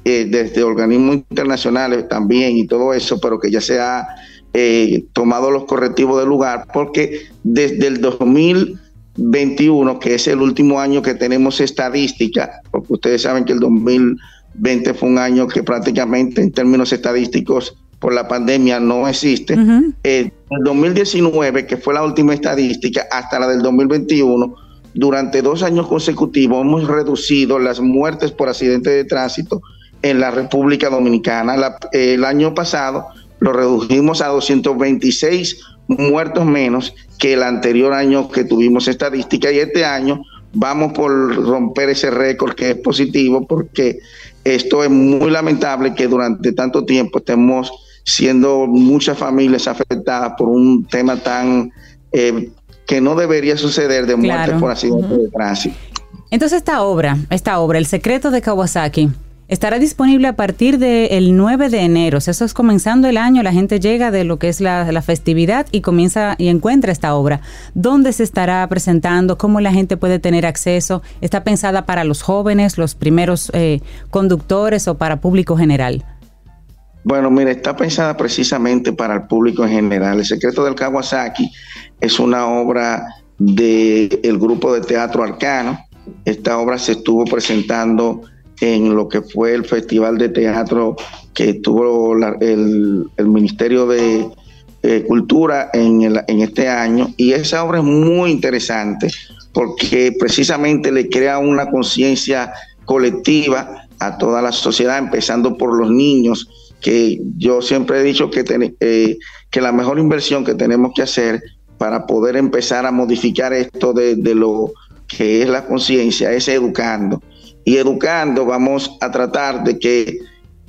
eh, desde organismos internacionales también y todo eso, pero que ya se ha eh, tomado los correctivos del lugar, porque desde el 2021, que es el último año que tenemos estadística, porque ustedes saben que el 2020 fue un año que prácticamente en términos estadísticos por la pandemia no existe. el 2019, que fue la última estadística, hasta la del 2021, durante dos años consecutivos hemos reducido las muertes por accidentes de tránsito en la República Dominicana. el año pasado lo redujimos a 226 muertos menos que el anterior año que tuvimos estadística y este año vamos por romper ese récord que es positivo porque esto es muy lamentable que durante tanto tiempo estemos siendo muchas familias afectadas por un tema tan eh, que no debería suceder de muerte por accidentes de tránsito. Entonces esta obra, esta obra, El secreto de Kawasaki, Estará disponible a partir del 9 de enero. eso es comenzando el año. La gente llega de lo que es la, festividad y comienza y encuentra esta obra. ¿Dónde se estará presentando? ¿Cómo la gente puede tener acceso? ¿Está pensada para los jóvenes, los primeros eh, conductores o para público general? Bueno, mire, está pensada precisamente para el público en general. El secreto del Kawasaki es una obra del grupo de teatro Arcano. Esta obra se estuvo presentando en lo que fue el Festival de Teatro que tuvo el, Ministerio de eh, Cultura en, en este año. Y esa obra es muy interesante porque precisamente le crea una conciencia colectiva a toda la sociedad, empezando por los niños, que yo siempre he dicho que, eh, que la mejor inversión que tenemos que hacer para poder empezar a modificar esto de lo que es la conciencia es educando y educando vamos a tratar de que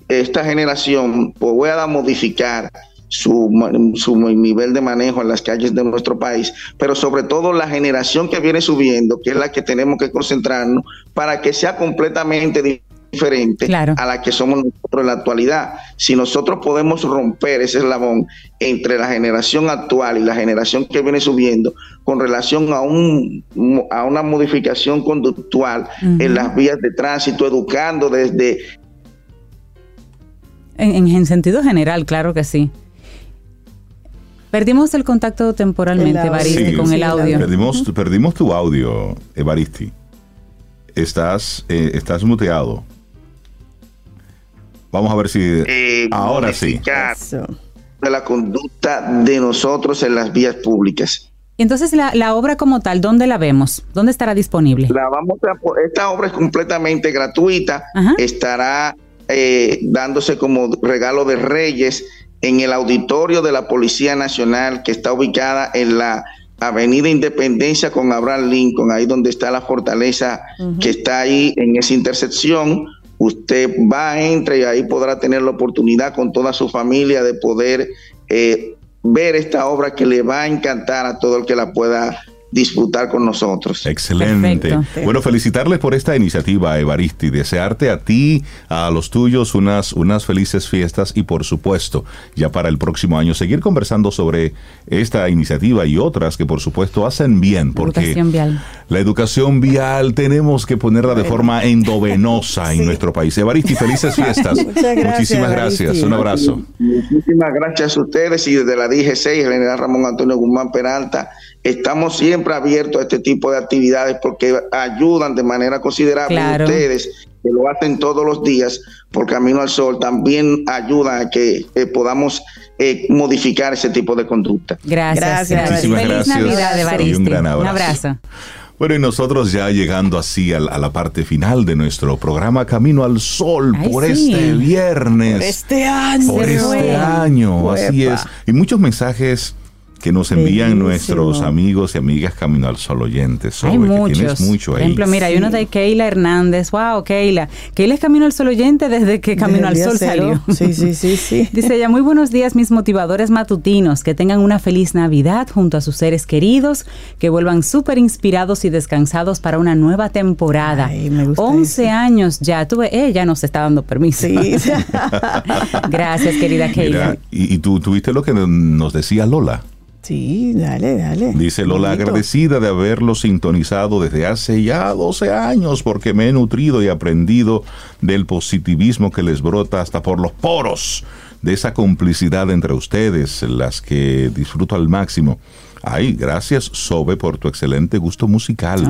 esta generación pueda modificar su, su, nivel de manejo en las calles de nuestro país, pero sobre todo la generación que viene subiendo, que es la que tenemos que concentrarnos para que sea completamente diferente a la que somos nosotros en la actualidad. Si nosotros podemos romper ese eslabón entre la generación actual y la generación que viene subiendo con relación a, un, a una modificación conductual en las vías de tránsito, educando desde... En, en, sentido general, claro que sí. Perdimos el contacto temporalmente, Evaristi, con el audio. Perdimos, perdimos tu audio, Evaristi. Estás, eh, estás muteado. Vamos a ver si eh, ahora sí. De la conducta de nosotros en las vías públicas. Entonces, la, obra como tal, ¿dónde la vemos? ¿Dónde estará disponible? La vamos esta obra es completamente gratuita. Estará eh, dándose como regalo de Reyes en el auditorio de la Policía Nacional que está ubicada en la Avenida Independencia con Abraham Lincoln, ahí donde está la fortaleza que está ahí en esa intersección. Usted va, entra y ahí podrá tener la oportunidad con toda su familia de poder eh, ver esta obra que le va a encantar a todo el que la pueda disfrutar con nosotros. Excelente. Bueno, felicitarles por esta iniciativa, Evaristi. Desearte a ti, a los tuyos, unas, unas felices fiestas y por supuesto, ya para el próximo año, seguir conversando sobre esta iniciativa y otras que por supuesto hacen bien. Porque educación vial. la educación vial tenemos que ponerla de forma endovenosa en nuestro país. Evaristi, felices fiestas. Muchísimas gracias. Un abrazo. Muchísimas gracias a ustedes y desde la DG6, general Ramón Antonio Guzmán Peralta estamos siempre abiertos a este tipo de actividades porque ayudan de manera considerable a ustedes que lo hacen todos los días por Camino al Sol, también ayudan a que eh, podamos eh, modificar ese tipo de conducta. Gracias. gracias. Feliz Navidad, Evaristo. Un gran abrazo. Bueno, y nosotros ya llegando así a, la parte final de nuestro programa Camino al Sol por este viernes. Por este año. Por este año, así es. Y muchos mensajes que nos envían nuestros amigos y amigas Camino al Sol oyentes. hay muchos. mucho Por ejemplo, mira, hay uno de Keila Hernández. Wow, Keila. Keila es Camino al Sol oyente desde que Camino al Sol salió. Sí, sí, sí, sí. Dice ella, muy buenos días mis motivadores matutinos. Que tengan una feliz Navidad junto a sus seres queridos. Que vuelvan súper inspirados y descansados para una nueva temporada. Ay, me gusta 11 años ya. Tuve, ella nos está dando permiso. Sí. Gracias, querida Keila. y, y tú tuviste lo que nos decía Lola. Sí, dale, dale. Dice Lola, agradecida de haberlo sintonizado desde hace ya 12 años porque me he nutrido y aprendido del positivismo que les brota hasta por los poros, de esa complicidad entre ustedes, las que disfruto al máximo. Ay, gracias Sobe por tu excelente gusto musical,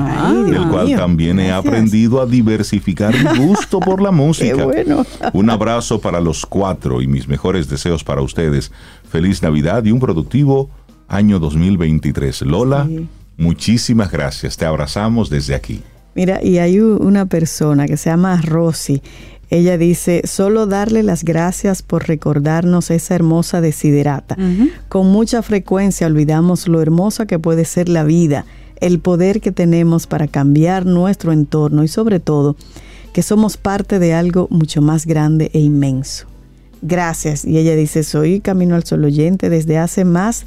el cual también he aprendido a diversificar mi gusto por la música. Qué bueno. Un abrazo para los cuatro y mis mejores deseos para ustedes. Feliz Navidad y un productivo año 2023. Lola, muchísimas gracias. Te abrazamos desde aquí. Mira, y hay una persona que se llama Rosy. Ella dice, solo darle las gracias por recordarnos esa hermosa desiderata. Con mucha frecuencia olvidamos lo hermosa que puede ser la vida, el poder que tenemos para cambiar nuestro entorno y sobre todo que somos parte de algo mucho más grande e inmenso. Gracias. Y ella dice, soy Camino al Sol oyente desde hace más de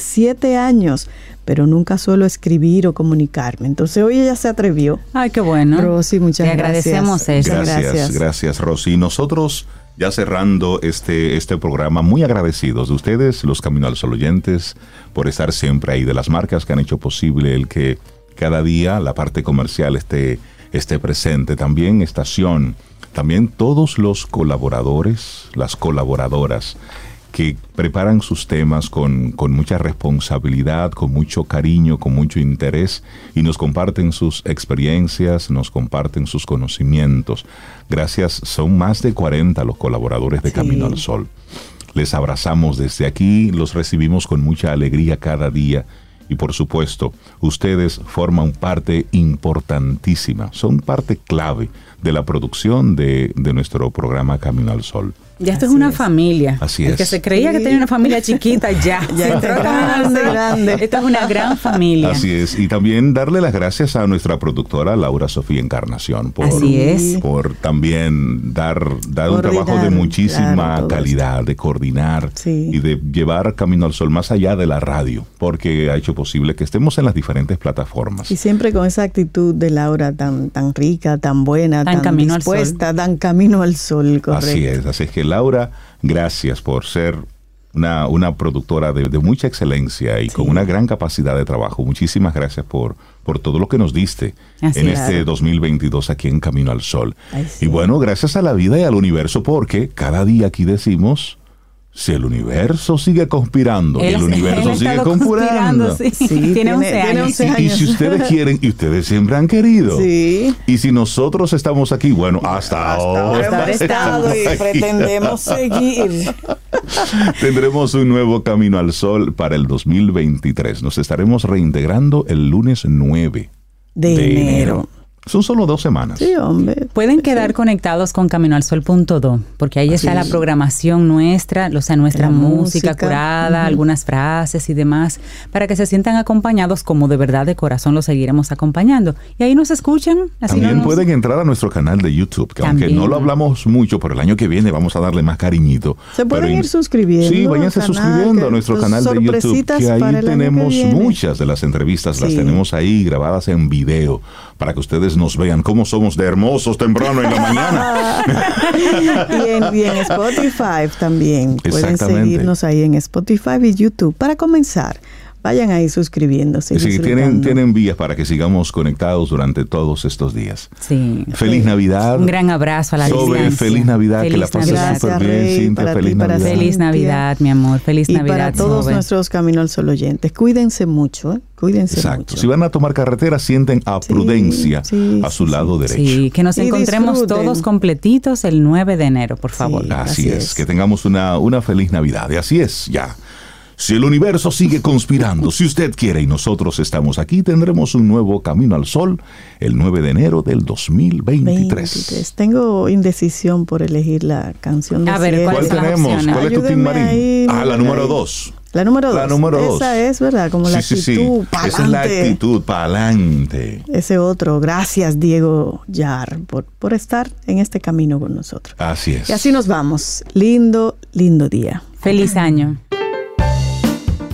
siete años, pero nunca suelo escribir o comunicarme. Entonces hoy ella se atrevió. Ay, qué bueno. Rosy, muchas Te agradecemos eso. Gracias, gracias, gracias, Rosy. Nosotros ya cerrando este, este programa, muy agradecidos de ustedes, los Camino al Sol oyentes, por estar siempre ahí, de las marcas que han hecho posible el que cada día la parte comercial esté, esté presente. También estación, también todos los colaboradores, las colaboradoras que preparan sus temas con, mucha responsabilidad, con mucho cariño, con mucho interés y nos comparten sus experiencias, nos comparten sus conocimientos. Gracias, son más de 40 los colaboradores de Camino al Sol. Les abrazamos desde aquí, los recibimos con mucha alegría cada día y por supuesto, ustedes forman parte importantísima, son parte clave de la producción de, de nuestro programa Camino al Sol. Ya esto es una familia. Así es. que se creía que tenía una familia chiquita, ya. ya está grande, grande. Esto es una gran familia. Así es. Y también darle las gracias a nuestra productora Laura Sofía Encarnación por, por también dar, dar un trabajo de muchísima calidad, de coordinar y de llevar Camino al Sol más allá de la radio, porque ha hecho posible que estemos en las diferentes plataformas. Y siempre con esa actitud de Laura tan, tan rica, tan buena, tan, camino dispuesta, dan camino al sol. Correcto. Así es. Así es que Laura, gracias por ser una, una productora de, mucha excelencia y con una gran capacidad de trabajo. Muchísimas gracias por, por todo lo que nos diste en este 2022 aquí en Camino al Sol. Y bueno, gracias a la vida y al universo porque cada día aquí decimos si el universo sigue conspirando, el universo sigue conspirando. tiene, 11 años. Y, si ustedes quieren, y ustedes siempre han querido. Y si nosotros estamos aquí, bueno, hasta, ahora. estado y pretendemos seguir. Tendremos un nuevo camino al sol para el 2023. Nos estaremos reintegrando el lunes 9 de, enero Son solo dos semanas. Sí, hombre. Pueden quedar conectados con Camino al Sol.do, porque ahí está la programación nuestra, o sea, nuestra música, curada, algunas frases y demás, para que se sientan acompañados como de verdad de corazón los seguiremos acompañando. Y ahí nos escuchan. También pueden entrar a nuestro canal de YouTube, que aunque no lo hablamos mucho, pero el año que viene vamos a darle más cariñito. Se pueden ir suscribiendo. Sí, váyanse suscribiendo a nuestro canal de YouTube, que ahí tenemos muchas de las entrevistas, las tenemos ahí grabadas en video, para que ustedes nos vean cómo somos de hermosos temprano en la mañana. y, en, Spotify también. Pueden seguirnos ahí en Spotify y YouTube. Para comenzar, vayan ahí suscribiéndose. Sí, tienen, tienen vías para que sigamos conectados durante todos estos días. Sí. Feliz Navidad. Un gran abrazo a la Sobre Feliz Navidad, que la pases súper bien, Cintia. Feliz Navidad. Feliz Navidad, mi amor. Feliz Navidad. Y para todos nuestros Camino al Sol oyentes, cuídense mucho, ¿eh? Cuídense Exacto. Si van a tomar carretera, sienten a prudencia a su lado derecho. Sí, que nos encontremos todos completitos el 9 de enero, por favor. así, es. que tengamos una, una feliz Navidad. Y así es, ya. Si el universo sigue conspirando, si usted quiere y nosotros estamos aquí, tendremos un nuevo Camino al Sol el 9 de enero del 2023. Tengo indecisión por elegir la canción de A ver, ¿cuál, tenemos? ¿Cuál es tu Team Marín? Ah, la número 2. La número dos. La número dos. Esa es, ¿verdad? Como la actitud, sí, Esa es la actitud, pa'lante. Ese otro. Gracias, Diego Yar, por, por estar en este camino con nosotros. Así es. Y así nos vamos. Lindo, lindo día. Feliz año